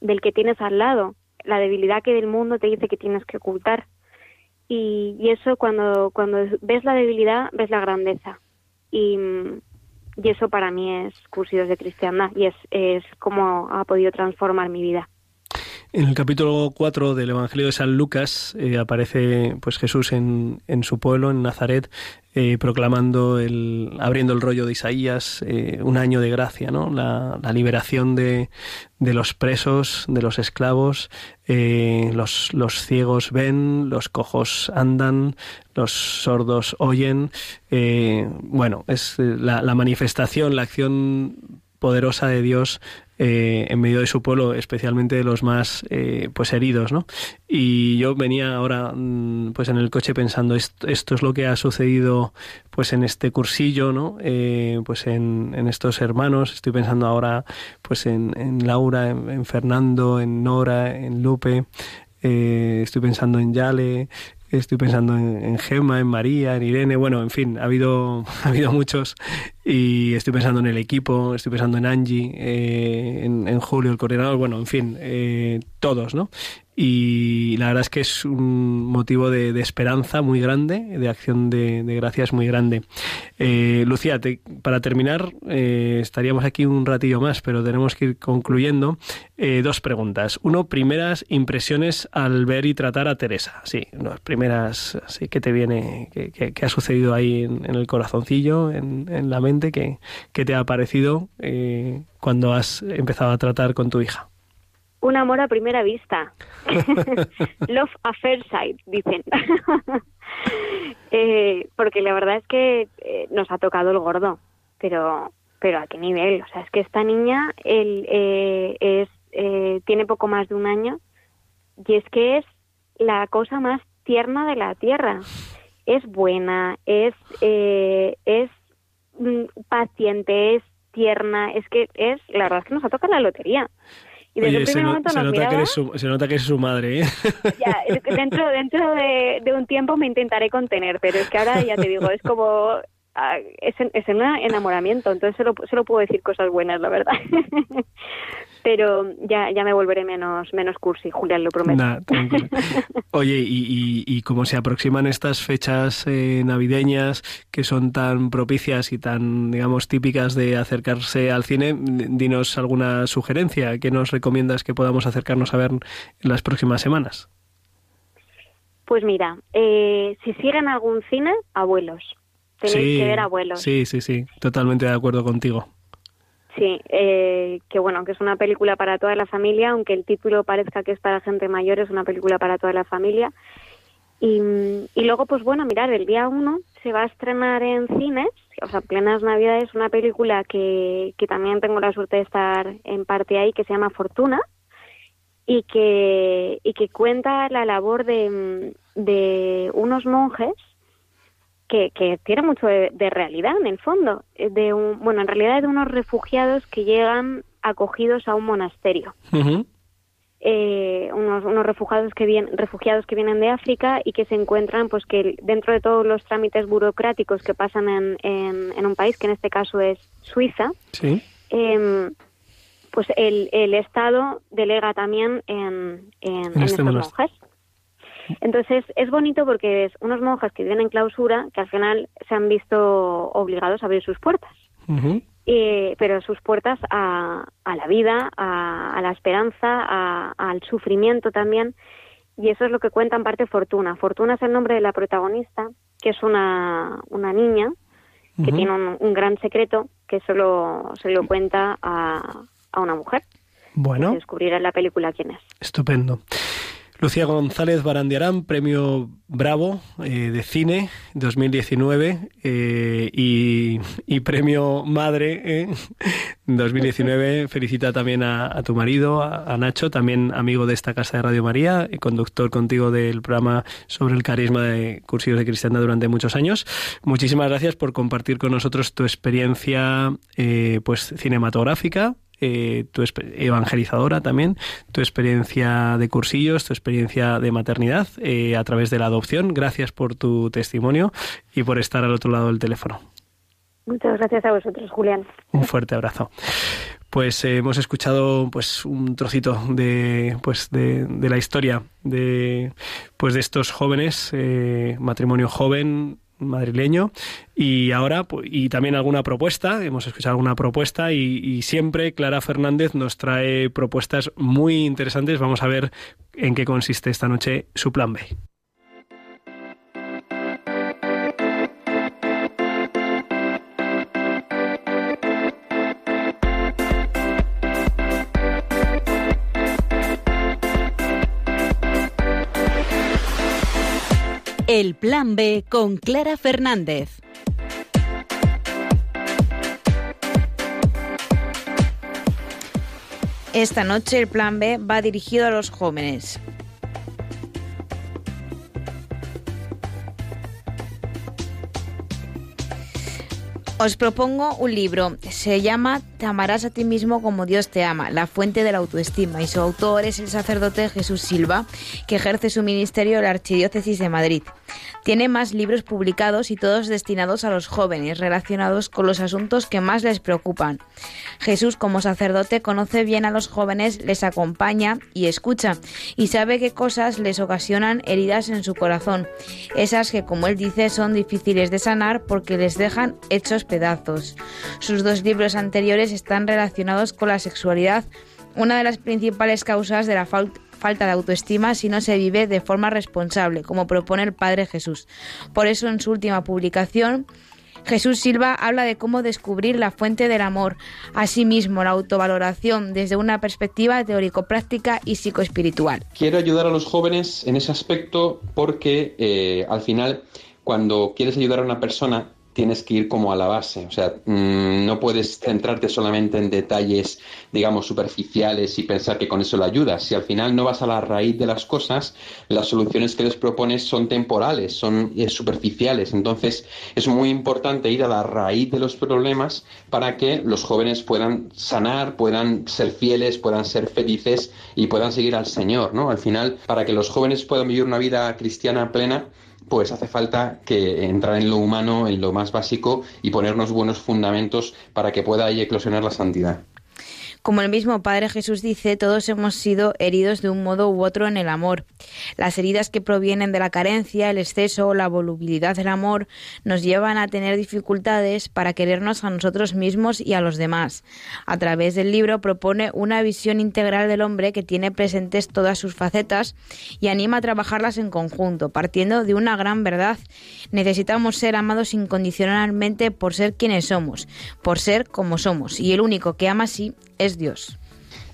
del que tienes al lado, la debilidad que el mundo te dice que tienes que ocultar. Y, y eso cuando, cuando ves la debilidad, ves la grandeza. Y, mm, y eso para mí es Cursillos de Cristiandad y es, es como ha podido transformar mi vida. En el capítulo 4 del Evangelio de San Lucas eh, aparece pues Jesús en, en su pueblo, en Nazaret, eh, proclamando, el, abriendo el rollo de Isaías, eh, un año de gracia, ¿no? La, liberación de, de los presos, de los esclavos, los, los ciegos ven, los cojos andan, los sordos oyen. bueno, es la manifestación, la acción poderosa de Dios eh, en medio de su pueblo, especialmente de los más eh, pues heridos, ¿no? Y yo venía ahora mm, pues en el coche pensando esto, es lo que ha sucedido pues en este cursillo, ¿no? Eh, pues en, en estos hermanos, estoy pensando ahora pues en, en Laura, en, en Fernando, en Nora, en Lupe, eh, estoy pensando en Yale, estoy pensando en, en Gemma, en María, en Irene, bueno, en fin, ha habido, ha habido muchos. Y estoy pensando en el equipo, estoy pensando en Angie, eh, en, en Julio, el coordinador, bueno, en fin, eh, todos, ¿no? Y la verdad es que es un motivo de, esperanza muy grande, de acción de, de gracias muy grande. Eh, Lucía, te- para terminar, eh, estaríamos aquí un ratillo más, pero tenemos que ir concluyendo. Eh, dos preguntas. Uno, primeras impresiones al ver y tratar a Teresa. Sí, las primeras, sí, ¿qué te viene? ¿Qué, qué- qué ha sucedido ahí en, en el corazoncillo, en, en la mente? ¿Qué, qué te ha parecido eh, cuando has empezado a tratar con tu hija? Un amor a primera vista. Love at first sight, dicen. Eh, porque la verdad es que eh, nos ha tocado el gordo, pero pero a qué nivel. O sea, es que esta niña él, eh, es, eh, tiene poco más de un año y es que es la cosa más tierna de la tierra. Es buena, es, eh, es mm, paciente, es tierna, es que es, la verdad es que nos ha tocado la lotería. Y desde Oye, el se, primer no- momento nos nota que miraba, eres su, se nota que eres su madre, ¿eh? ya, es que dentro, dentro de, de un tiempo me intentaré contener, pero es que ahora ya te digo, es como, ah, es, en- es un enamoramiento, entonces solo, solo puedo decir cosas buenas, la verdad. pero ya, ya me volveré menos, menos cursi, Julián, lo prometo. Nah. Oye, y, y, y como se aproximan estas fechas eh, navideñas que son tan propicias y tan, digamos, típicas de acercarse al cine, dinos alguna sugerencia. ¿Qué nos recomiendas que podamos acercarnos a ver en las próximas semanas? Pues mira, eh, si siguen algún cine, abuelos. Tenéis que ver abuelos. Sí, sí, sí, totalmente de acuerdo contigo. Sí, eh, que bueno, que es una película para toda la familia, aunque el título parezca que es para gente mayor, es una película para toda la familia. Y, y luego, pues bueno, mirar, el día 1 se va a estrenar en cines, o sea, plenas navidades, una película que, que también tengo la suerte de estar en parte ahí, que se llama Fortuna, y que, y que cuenta la labor de, de unos monjes que, que tiene mucho de, de realidad en el fondo, eh, de un, bueno, en realidad de unos refugiados que llegan acogidos a un monasterio. Eh, unos, unos refugiados que vienen refugiados que vienen de África y que se encuentran pues que dentro de todos los trámites burocráticos que pasan en, en, en un país que en este caso es Suiza Sí. em, pues el, el Estado delega también en, en, en este monasterio. monjes. Entonces es bonito porque es unos monjes que viven en clausura que al final se han visto obligados a abrir sus puertas. Eh, pero sus puertas a, a la vida, a, a la esperanza, a- al sufrimiento también. Y eso es lo que cuenta en parte Fortuna. Fortuna es el nombre de la protagonista, que es una, una niña que tiene un, un gran secreto que solo se lo cuenta a, a una mujer. Bueno. Se descubrirá en la película quién es. Estupendo. Lucía González Barandiarán, premio Bravo eh, de cine 2019 eh, y, y premio Madre eh, 2019. Felicita también a, a tu marido, a, a Nacho, también amigo de esta casa de Radio María, y conductor contigo del programa sobre el carisma de cursillos de cristiana durante muchos años. Muchísimas gracias por compartir con nosotros tu experiencia eh, pues cinematográfica eh, tu evangelizadora también, tu experiencia de cursillos, tu experiencia de maternidad eh, a través de la adopción. Gracias por tu testimonio y por estar al otro lado del teléfono. Muchas gracias a vosotros, Julián. Un fuerte abrazo. Pues eh, hemos escuchado pues un trocito de pues de, de la historia de pues de estos jóvenes eh, matrimonio joven madrileño. Y ahora y también alguna propuesta hemos escuchado alguna propuesta y, y siempre Clara Fernández nos trae propuestas muy interesantes. Vamos a ver en qué consiste esta noche su plan B El Plan B con Clara Fernández. Esta noche el plan B va dirigido a los jóvenes. Os propongo un libro. Se llama Te amarás a ti mismo como Dios te ama, la fuente de la autoestima. Y su autor es el sacerdote Jesús Silva, que ejerce su ministerio en la Archidiócesis de Madrid. Tiene más libros publicados y todos destinados a los jóvenes, relacionados con los asuntos que más les preocupan. Jesús, como sacerdote, conoce bien a los jóvenes, les acompaña y escucha, y sabe qué cosas les ocasionan heridas en su corazón. Esas que, como él dice, son difíciles de sanar porque les dejan hechos pedazos. Sus dos libros anteriores están relacionados con la sexualidad, una de las principales causas de la fal- falta de autoestima si no se vive de forma responsable, como propone el Padre Jesús. Por eso, en su última publicación, Jesús Silva habla de cómo descubrir la fuente del amor, asimismo la autovaloración desde una perspectiva teórico-práctica y psicoespiritual. Quiero ayudar a los jóvenes en ese aspecto porque eh, al final cuando quieres ayudar a una persona tienes que ir como a la base, o sea, mm, no puedes centrarte solamente en detalles, digamos, superficiales y pensar que con eso le ayudas. Si al final no vas a la raíz de las cosas, las soluciones que les propones son temporales, son eh, superficiales. Entonces, es muy importante ir a la raíz de los problemas para que los jóvenes puedan sanar, puedan ser fieles, puedan ser felices y puedan seguir al Señor, ¿no? Al final, para que los jóvenes puedan vivir una vida cristiana plena, pues hace falta que entrar en lo humano, en lo más básico y ponernos buenos fundamentos para que pueda ahí eclosionar la santidad. Como el mismo Padre Jesús dice, todos hemos sido heridos de un modo u otro en el amor. Las heridas que provienen de la carencia, el exceso o la volubilidad del amor nos llevan a tener dificultades para querernos a nosotros mismos y a los demás. A través del libro propone una visión integral del hombre que tiene presentes todas sus facetas y anima a trabajarlas en conjunto, partiendo de una gran verdad. Necesitamos ser amados incondicionalmente por ser quienes somos, por ser como somos, y el único que ama así es Dios.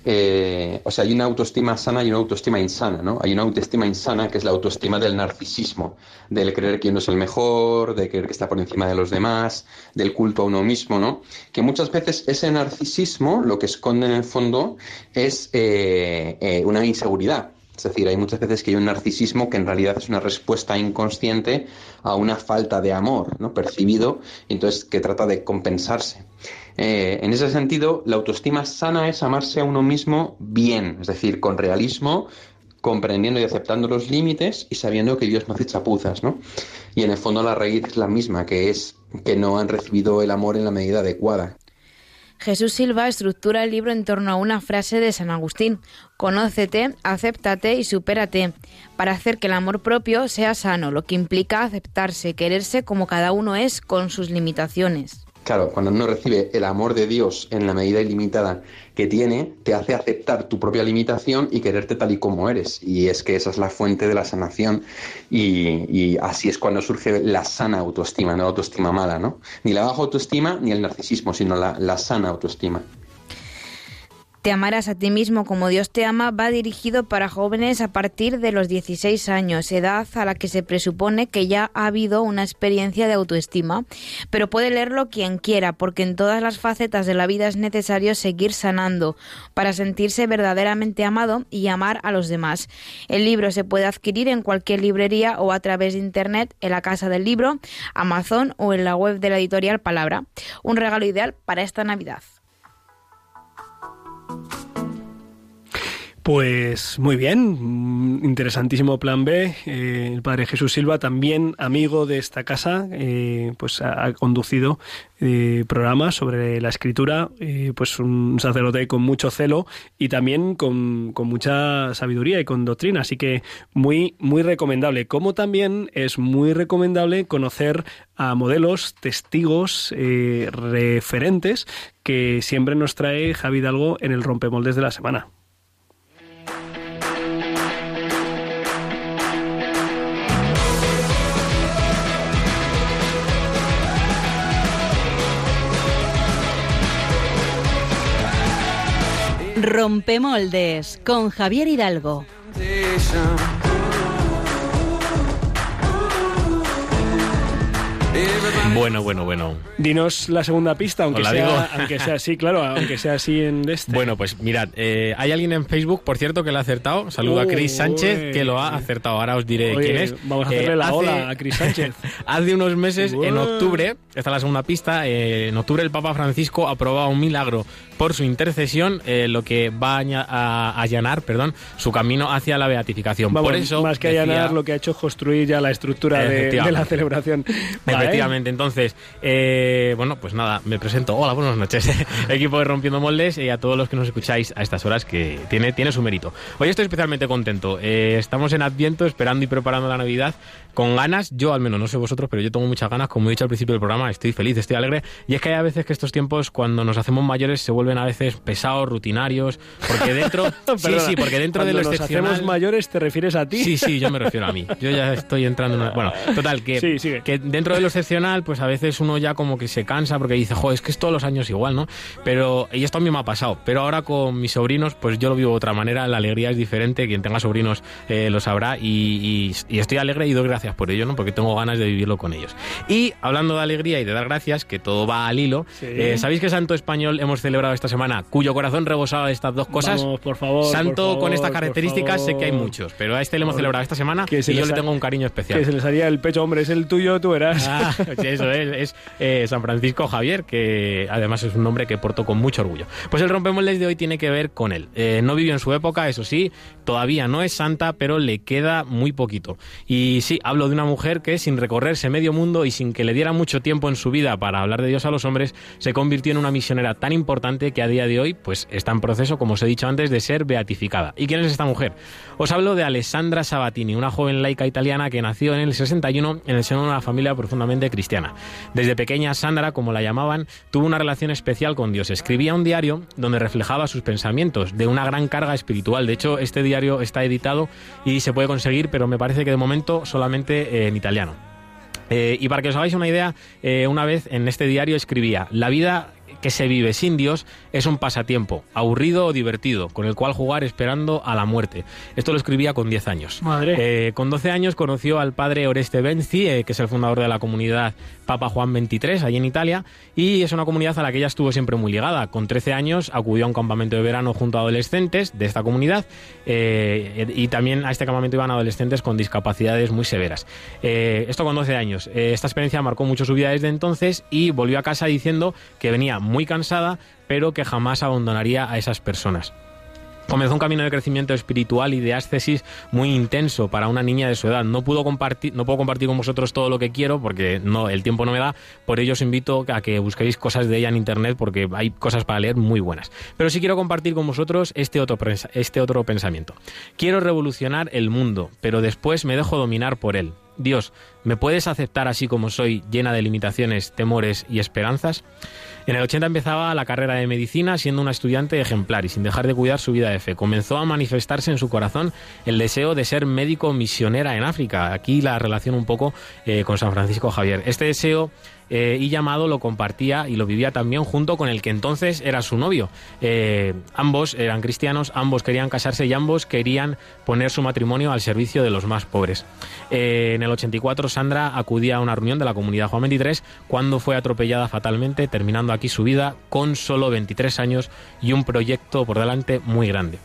Eh, o sea, hay una autoestima sana y una autoestima insana, ¿no? Hay una autoestima insana que es la autoestima del narcisismo, del creer que uno es el mejor, de creer que está por encima de los demás, del culto a uno mismo, ¿no? Que muchas veces ese narcisismo lo que esconde en el fondo es eh, eh, una inseguridad. Es decir, hay muchas veces que hay un narcisismo que en realidad es una respuesta inconsciente a una falta de amor, ¿no? Percibido, y entonces que trata de compensarse. Eh, en ese sentido, la autoestima sana es amarse a uno mismo bien, es decir, con realismo, comprendiendo y aceptando los límites y sabiendo que Dios no hace chapuzas, ¿no? Y en el fondo la raíz es la misma, que es que no han recibido el amor en la medida adecuada. Jesús Silva estructura el libro en torno a una frase de San Agustín. Conócete, acéptate y supérate, para hacer que el amor propio sea sano, lo que implica aceptarse, quererse como cada uno es con sus limitaciones. Claro, cuando uno recibe el amor de Dios en la medida ilimitada que tiene, te hace aceptar tu propia limitación y quererte tal y como eres. Y es que esa es la fuente de la sanación y, así es cuando surge la sana autoestima, no la autoestima mala, ¿no? Ni la baja autoestima ni el narcisismo, sino la sana autoestima. Te amarás a ti mismo como Dios te ama va dirigido para jóvenes a partir de los 16 años, edad a la que se presupone que ya ha habido una experiencia de autoestima, pero puede leerlo quien quiera, porque en todas las facetas de la vida es necesario seguir sanando para sentirse verdaderamente amado y amar a los demás. El libro se puede adquirir en cualquier librería o a través de internet en la Casa del Libro, Amazon o en la web de la editorial Palabra. Un regalo ideal para esta Navidad. Bye. Pues muy bien, mm, interesantísimo plan B. Eh, el padre Jesús Silva, también amigo de esta casa, eh, pues ha, conducido eh, programas sobre la escritura, pues un sacerdote con mucho celo y también con, mucha sabiduría y con doctrina. Así que muy, muy recomendable. Como también es muy recomendable conocer a modelos, testigos, referentes que siempre nos trae Javi Hidalgo en el rompemoldes de la semana. Rompemoldes con Javier Hidalgo. Bueno, bueno, bueno. Dinos la segunda pista, aunque sea, aunque sea así, claro, aunque sea así en este. Bueno, pues mirad, eh, hay alguien en Facebook, por cierto, que lo ha acertado. Saludo a Chris Uy. Sánchez, que lo ha acertado. Ahora os diré Oye, quién es. Vamos a Eh, hacerle la hace- ola a Cris Sánchez. Hace unos meses, en octubre, esta es la segunda pista, eh, en octubre el Papa Francisco aprobaba un milagro por su intercesión, eh, lo que va a, a allanar perdón, su camino hacia la beatificación. Vamos, por eso, más que decía- allanar, lo que ha hecho es construir ya la estructura de, de la celebración. Efectivamente, entonces, eh, bueno, pues nada, me presento. Hola, buenas noches. Equipo de Rompiendo Moldes y a todos los que nos escucháis a estas horas que tiene, tiene su mérito. Hoy estoy especialmente contento. Eh, estamos en Adviento esperando y preparando la Navidad con ganas. Yo al menos, no sé vosotros, pero yo tengo muchas ganas. Como he dicho al principio del programa, estoy feliz, estoy alegre. Y es que hay a veces que estos tiempos, cuando nos hacemos mayores, se vuelven a veces pesados, rutinarios. Porque dentro... sí, sí, porque dentro de cuando lo nos excepcional... hacemos mayores, ¿te refieres a ti? Sí, sí, yo me refiero a mí. Yo ya estoy entrando en una... Bueno, total, que, Sí, que dentro de lo excepcional, pues a veces uno ya como que se cansa porque dice, jo, es que es todos los años igual, ¿no? Pero, y esto a mí me ha pasado, pero ahora con mis sobrinos, pues yo lo vivo de otra manera, la alegría es diferente, quien tenga sobrinos eh, lo sabrá y, y- y estoy alegre y doy gracias por ello, ¿no? Porque tengo ganas de vivirlo con ellos. Y hablando de alegría y de dar gracias, que todo va al hilo, Sí. eh, ¿sabéis qué santo español hemos celebrado esta semana cuyo corazón rebosaba de estas dos cosas? Vamos, por favor. Santo por con estas características sé que hay muchos, pero a este le hemos celebrado esta semana que se y yo le tengo un cariño especial. Que se les haría el pecho, hombre, es el tuyo, tú verás. Ah, eso es, es eh, San Francisco Javier, que además es un nombre que porto con mucho orgullo. Pues el rompemoldes de hoy tiene que ver con él. Eh, no vivió en su época, eso sí, todavía no es santa, pero le queda muy poquito. Y sí, hablo de una mujer que sin recorrerse medio mundo y sin que le diera mucho tiempo en su vida para hablar de Dios a los hombres, se convirtió en una misionera tan importante que a día de hoy pues está en proceso, como os he dicho antes, de ser beatificada. ¿Y quién es esta mujer? Os hablo de Alessandra Sabatini, una joven laica italiana que nació en el 61 en el seno de una familia profundamente cristiana. Desde pequeña, Sandra, como la llamaban, tuvo una relación especial con Dios. Escribía un diario donde reflejaba sus pensamientos, de una gran carga espiritual. De hecho, este diario está editado y se puede conseguir, pero me parece que de momento solamente en italiano. Eh, y para que os hagáis una idea, eh, una vez en este diario escribía, la vida que se vive sin Dios es un pasatiempo, aburrido o divertido, con el cual jugar esperando a la muerte. Esto lo escribía con 10 años. Madre. Eh, con 12 años conoció al padre Oreste Benzi, eh, que es el fundador de la comunidad Papa Juan XXIII, allí en Italia, y es una comunidad a la que ella estuvo siempre muy ligada. Con 13 años acudió a un campamento de verano junto a adolescentes de esta comunidad, eh, y también a este campamento iban adolescentes con discapacidades muy severas. Eh, esto con 12 años. Eh, esta experiencia marcó mucho su vida desde entonces y volvió a casa diciendo que venía muy cansada, pero que jamás abandonaría a esas personas. Comenzó un camino de crecimiento espiritual y de ascesis muy intenso para una niña de su edad. No puedo compartir, no puedo compartir con vosotros todo lo que quiero porque no, el tiempo no me da. Por ello os invito a que busquéis cosas de ella en internet porque hay cosas para leer muy buenas. Pero sí quiero compartir con vosotros este otro, este otro pensamiento. Quiero revolucionar el mundo, pero después me dejo dominar por él. Dios, ¿me puedes aceptar así como soy, llena de limitaciones, temores y esperanzas? En el 80 empezaba la carrera de medicina siendo una estudiante ejemplar y sin dejar de cuidar su vida de fe. Comenzó a manifestarse en su corazón el deseo de ser médico misionera en África. Aquí la relación un poco eh, con San Francisco Javier. Este deseo eh, y llamado lo compartía y lo vivía también junto con el que entonces era su novio. Eh, ambos eran cristianos, ambos querían casarse y ambos querían poner su matrimonio al servicio de los más pobres. Eh, en el 84 Sandra acudía a una reunión de la comunidad Juan 23 cuando fue atropellada fatalmente, terminando aquí su vida con solo 23 años y un proyecto por delante muy grande.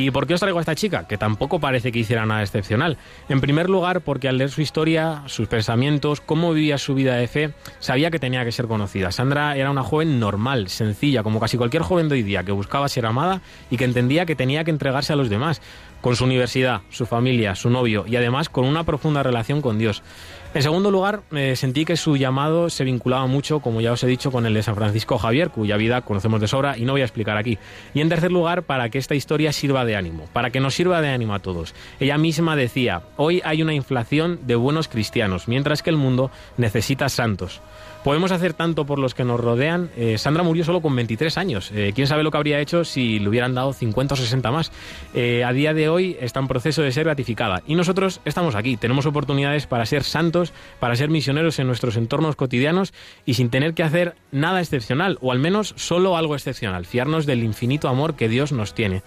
¿Y por qué os traigo a esta chica? Que tampoco parece que hiciera nada excepcional. En primer lugar, porque al leer su historia, sus pensamientos, cómo vivía su vida de fe, sabía que tenía que ser conocida. Sandra era una joven normal, sencilla, como casi cualquier joven de hoy día, que buscaba ser amada y que entendía que tenía que entregarse a los demás, con su universidad, su familia, su novio y además con una profunda relación con Dios. En segundo lugar, eh, sentí que su llamado se vinculaba mucho, como ya os he dicho, con el de San Francisco Javier, cuya vida conocemos de sobra y no voy a explicar aquí. Y en tercer lugar, para que esta historia sirva de ánimo, para que nos sirva de ánimo a todos. Ella misma decía, hoy hay una inflación de buenos cristianos, mientras que el mundo necesita santos. Podemos hacer tanto por los que nos rodean. Eh, Sandra murió solo con 23 años. Eh, ¿Quién sabe lo que habría hecho si le hubieran dado 50 o 60 más? Eh, a día de hoy está en proceso de ser ratificada. Y nosotros estamos aquí. Tenemos oportunidades para ser santos, para ser misioneros en nuestros entornos cotidianos y sin tener que hacer nada excepcional, o al menos solo algo excepcional. Fiarnos del infinito amor que Dios nos tiene.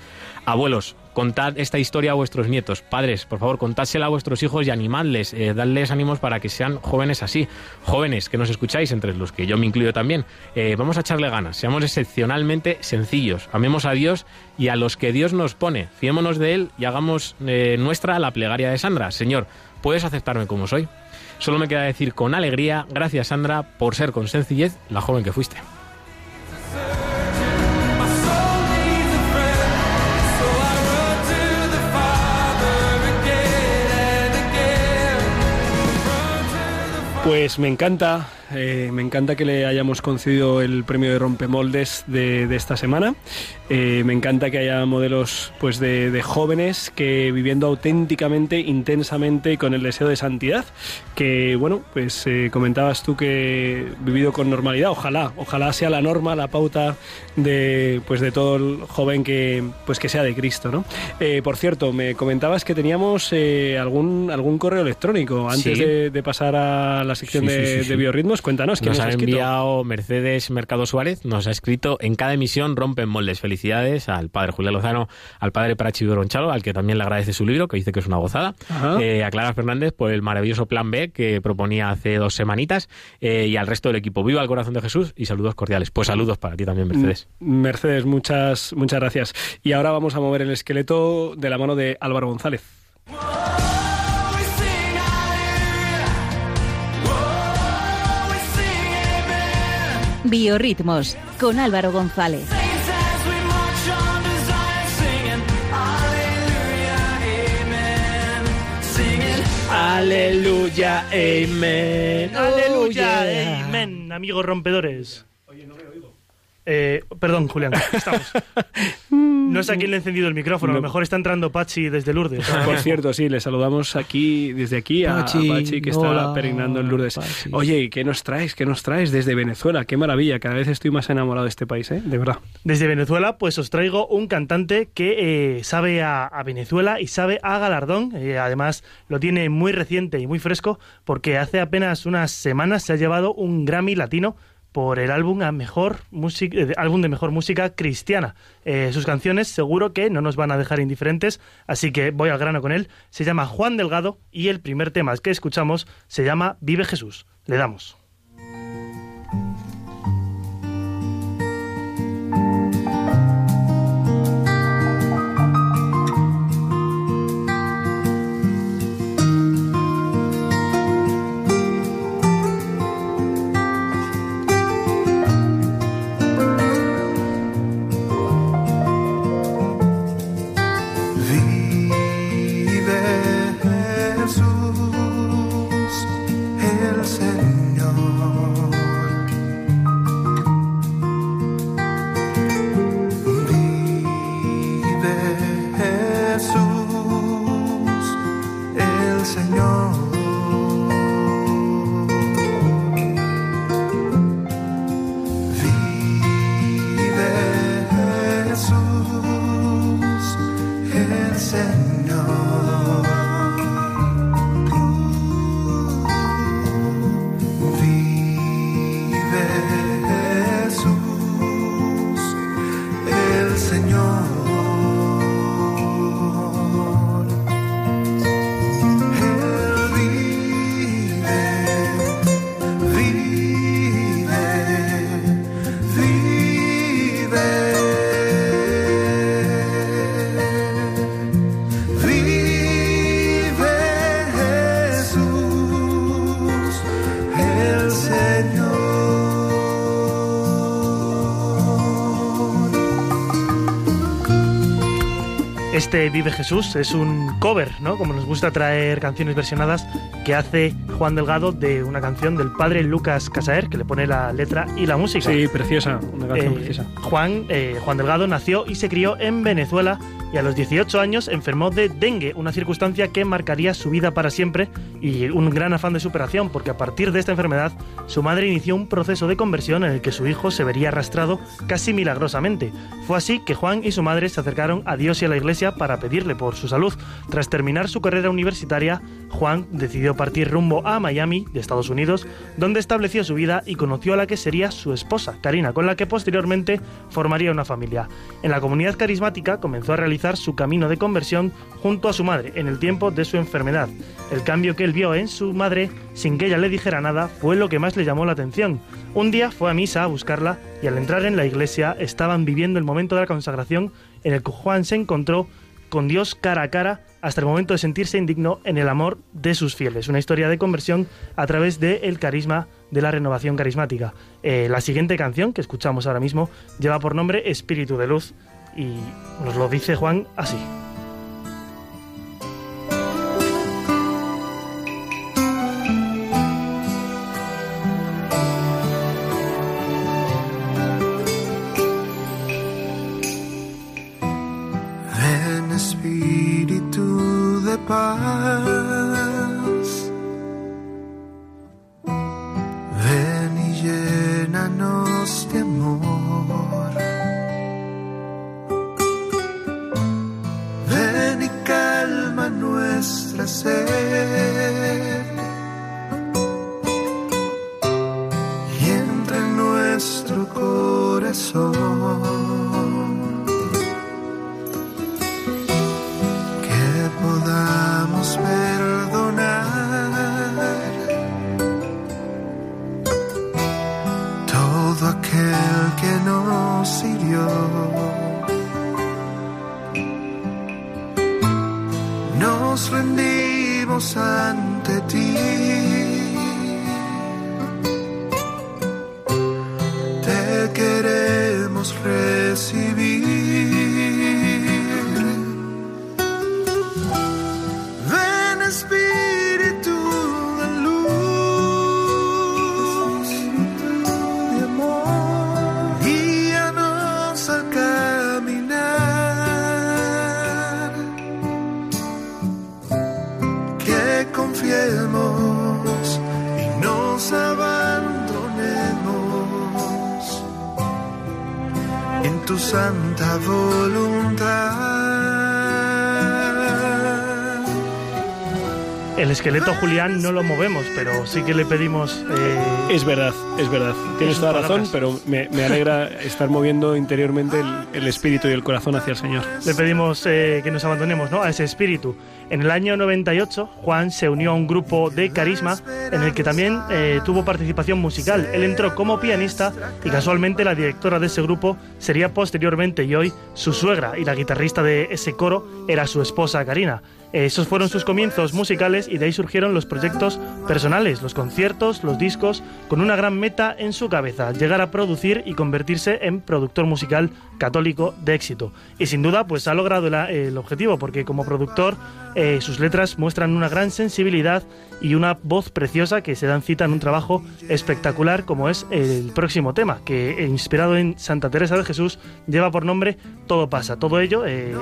Abuelos, contad esta historia a vuestros nietos. Padres, por favor, contádsela a vuestros hijos y animadles, eh, dadles ánimos para que sean jóvenes así. Jóvenes que nos escucháis, entre los que yo me incluyo también. Eh, vamos a echarle ganas, seamos excepcionalmente sencillos. Amemos a Dios y a los que Dios nos pone. Fiémonos de Él y hagamos eh, nuestra la plegaria de Sandra. Señor, ¿puedes aceptarme como soy? Solo me queda decir con alegría, gracias Sandra, por ser con sencillez la joven que fuiste. Pues me encanta, eh, me encanta que le hayamos concedido el premio de rompemoldes de, de esta semana. Eh, me encanta que haya modelos pues de, de, jóvenes que viviendo auténticamente, intensamente y con el deseo de santidad, que bueno, pues eh, comentabas tú que vivido con normalidad, ojalá, ojalá sea la norma, la pauta de pues de todo el joven que pues que sea de Cristo, ¿no? Por cierto, me comentabas que teníamos algún algún correo electrónico antes Sí. de, de pasar a la sección Sí, sí, de, sí, Cuéntanos, ¿quién Nos nos ha enviado Mercedes Mercado Suárez, nos ha escrito en cada emisión rompen moldes. Felicidades al padre Julián Lozano, al padre Prachi Bronchalo, al que también le agradece su libro, que dice que es una gozada. Eh, a Clara Fernández por el maravilloso plan B que proponía hace dos semanitas. eh, y al resto del equipo. Viva el corazón de Jesús y saludos cordiales. Pues saludos para ti también, Mercedes. Mercedes, muchas, muchas gracias. Y ahora vamos a mover el esqueleto de la mano de Álvaro González. Biorritmos con Álvaro González. Aleluya, amén. Aleluya, amén, amigos rompedores. Eh, perdón, Julián, estamos. No sé a quién le he encendido el micrófono, a lo mejor está entrando Pachi desde Lourdes. Por cierto, sí, le saludamos aquí, desde aquí a a Pachi, Pachi, que está hola, peregrinando en Lourdes. Pachi. Oye, ¿y qué nos traes? ¿Qué nos traes desde Venezuela? Qué maravilla, cada vez estoy más enamorado de este país, ¿eh? De verdad. Desde Venezuela, pues os traigo un cantante que eh, sabe a, a Venezuela y sabe a galardón. Eh, además, lo tiene muy reciente y muy fresco porque hace apenas unas semanas se ha llevado un Grammy latino por el álbum a mejor eh, álbum de mejor música cristiana. Eh, sus canciones seguro que no nos van a dejar indiferentes, así que voy al grano con él. Se llama Juan Delgado y el primer tema que escuchamos se llama Vive Jesús. Le damos. Este Vive Jesús es un cover, ¿no? Como nos gusta traer canciones versionadas que hace Juan Delgado de una canción del padre Lucas Casaer, que le pone la letra y la música. Sí, preciosa, una canción Eh, preciosa. Juan, eh, Juan Delgado nació y se crió en Venezuela y a los 18 años enfermó de dengue, una circunstancia que marcaría su vida para siempre y un gran afán de superación, porque a partir de esta enfermedad su madre inició un proceso de conversión en el que su hijo se vería arrastrado casi milagrosamente. Fue así que Juan y su madre se acercaron a Dios y a la iglesia para pedirle por su salud. Tras terminar su carrera universitaria, Juan decidió partir rumbo a Miami, de Estados Unidos, donde estableció su vida y conoció a la que sería su esposa, Karina, con la que posteriormente formaría una familia. En la comunidad carismática comenzó a realizar su camino de conversión junto a su madre en el tiempo de su enfermedad. El cambio que él vio en su madre, sin que ella le dijera nada, fue lo que más le llamó la atención. Un día fue a misa a buscarla y al entrar en la iglesia estaban viviendo el momento de la consagración en el que Juan se encontró con Dios cara a cara hasta el momento de sentirse indigno en el amor de sus fieles. Una historia de conversión a través del carisma de la renovación carismática. Eh, la siguiente canción que escuchamos ahora mismo lleva por nombre Espíritu de Luz y nos lo dice Juan así. Y nos abandonemos en tu santa voluntad. El esqueleto Julián no lo movemos, pero sí que le pedimos... eh, Es verdad, es verdad. Tienes toda razón, palabras. pero me, me alegra estar moviendo interiormente el, el espíritu y el corazón hacia el Señor. Le pedimos eh, que nos abandonemos ¿no? a ese espíritu. En el año 98, Juan se unió a un grupo de carisma en el que también eh, tuvo participación musical. Él entró como pianista y casualmente la directora de ese grupo sería posteriormente y hoy su suegra y la guitarrista de ese coro era su esposa Karina. Esos fueron sus comienzos musicales y de ahí surgieron los proyectos personales, los conciertos, los discos, con una gran meta en su cabeza, llegar a producir y convertirse en productor musical católico de éxito. Y sin duda, pues ha logrado el objetivo, porque como productor eh, sus letras muestran una gran sensibilidad y una voz preciosa que se dan cita en un trabajo espectacular como es el próximo tema, que eh, inspirado en Santa Teresa de Jesús lleva por nombre Todo pasa. Todo ello eh,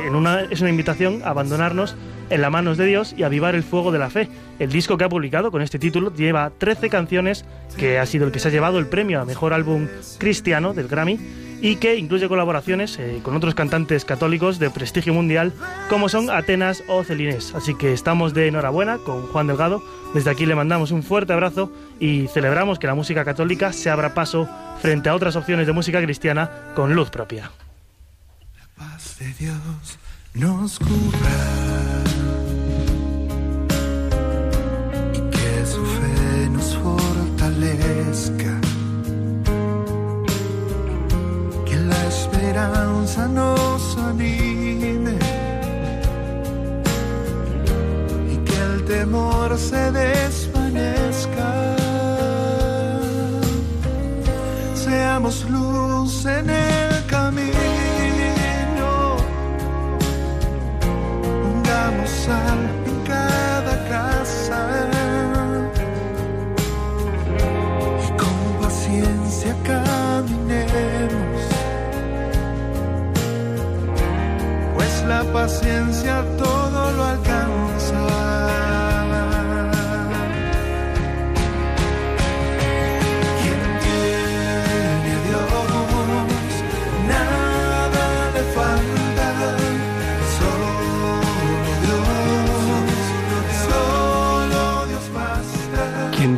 es una invitación a abandonarnos en las manos de Dios y avivar el fuego de la fe. El disco que ha publicado con este título lleva 13 canciones, que ha sido el que se ha llevado el premio a Mejor Álbum Cristiano del Grammy y que incluye colaboraciones eh, con otros cantantes católicos de prestigio mundial como son Atenas o Celinés. Así que estamos de enhorabuena con Juan Delgado. Desde aquí le mandamos un fuerte abrazo y celebramos que la música católica se abra paso frente a otras opciones de música cristiana con luz propia. paz de Dios nos cubra que la esperanza nos anime y que el temor se desvanezca.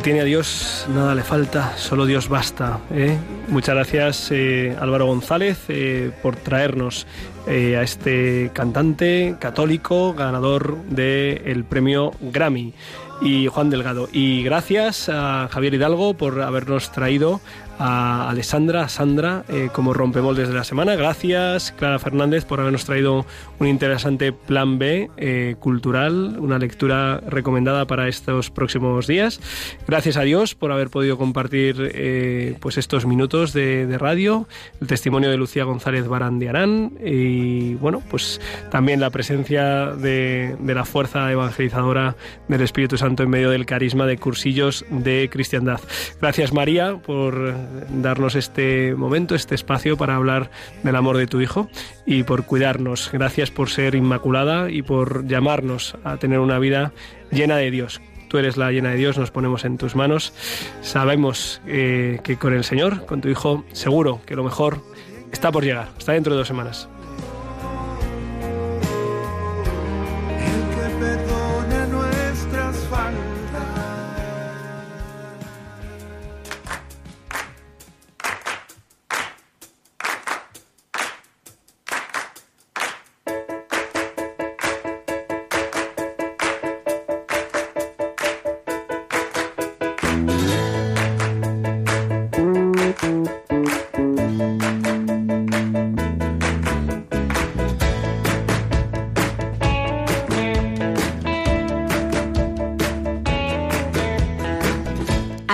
Tiene a Dios, nada le falta, solo Dios basta. ¿eh? Muchas gracias eh, Álvaro González eh, por traernos a este cantante católico ganador del premio Grammy y Juan Delgado. Y gracias a Javier Hidalgo por habernos traído a Alessandra, Sandra, eh, como rompemoldes de la semana. Gracias, Clara Fernández, por habernos traído un interesante plan B eh, cultural, una lectura recomendada para estos próximos días. Gracias a Dios por haber podido compartir eh, pues estos minutos de, de radio, el testimonio de Lucía González Barandiarán y bueno, pues también la presencia de, de la fuerza evangelizadora del Espíritu Santo en medio del carisma de cursillos de cristiandad. Gracias María por darnos este momento, este espacio para hablar del amor de tu Hijo y por cuidarnos. Gracias por ser inmaculada y por llamarnos a tener una vida llena de Dios. Tú eres la llena de Dios, nos ponemos en tus manos. Sabemos eh, que con el Señor, con tu Hijo, seguro que lo mejor está por llegar, está dentro de dos semanas.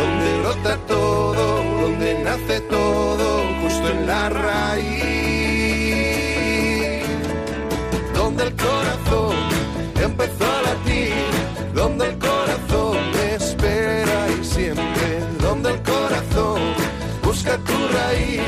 donde brota todo, donde nace todo, justo en la raíz. Donde el corazón empezó a latir, donde el corazón espera y siempre, donde el corazón busca tu raíz,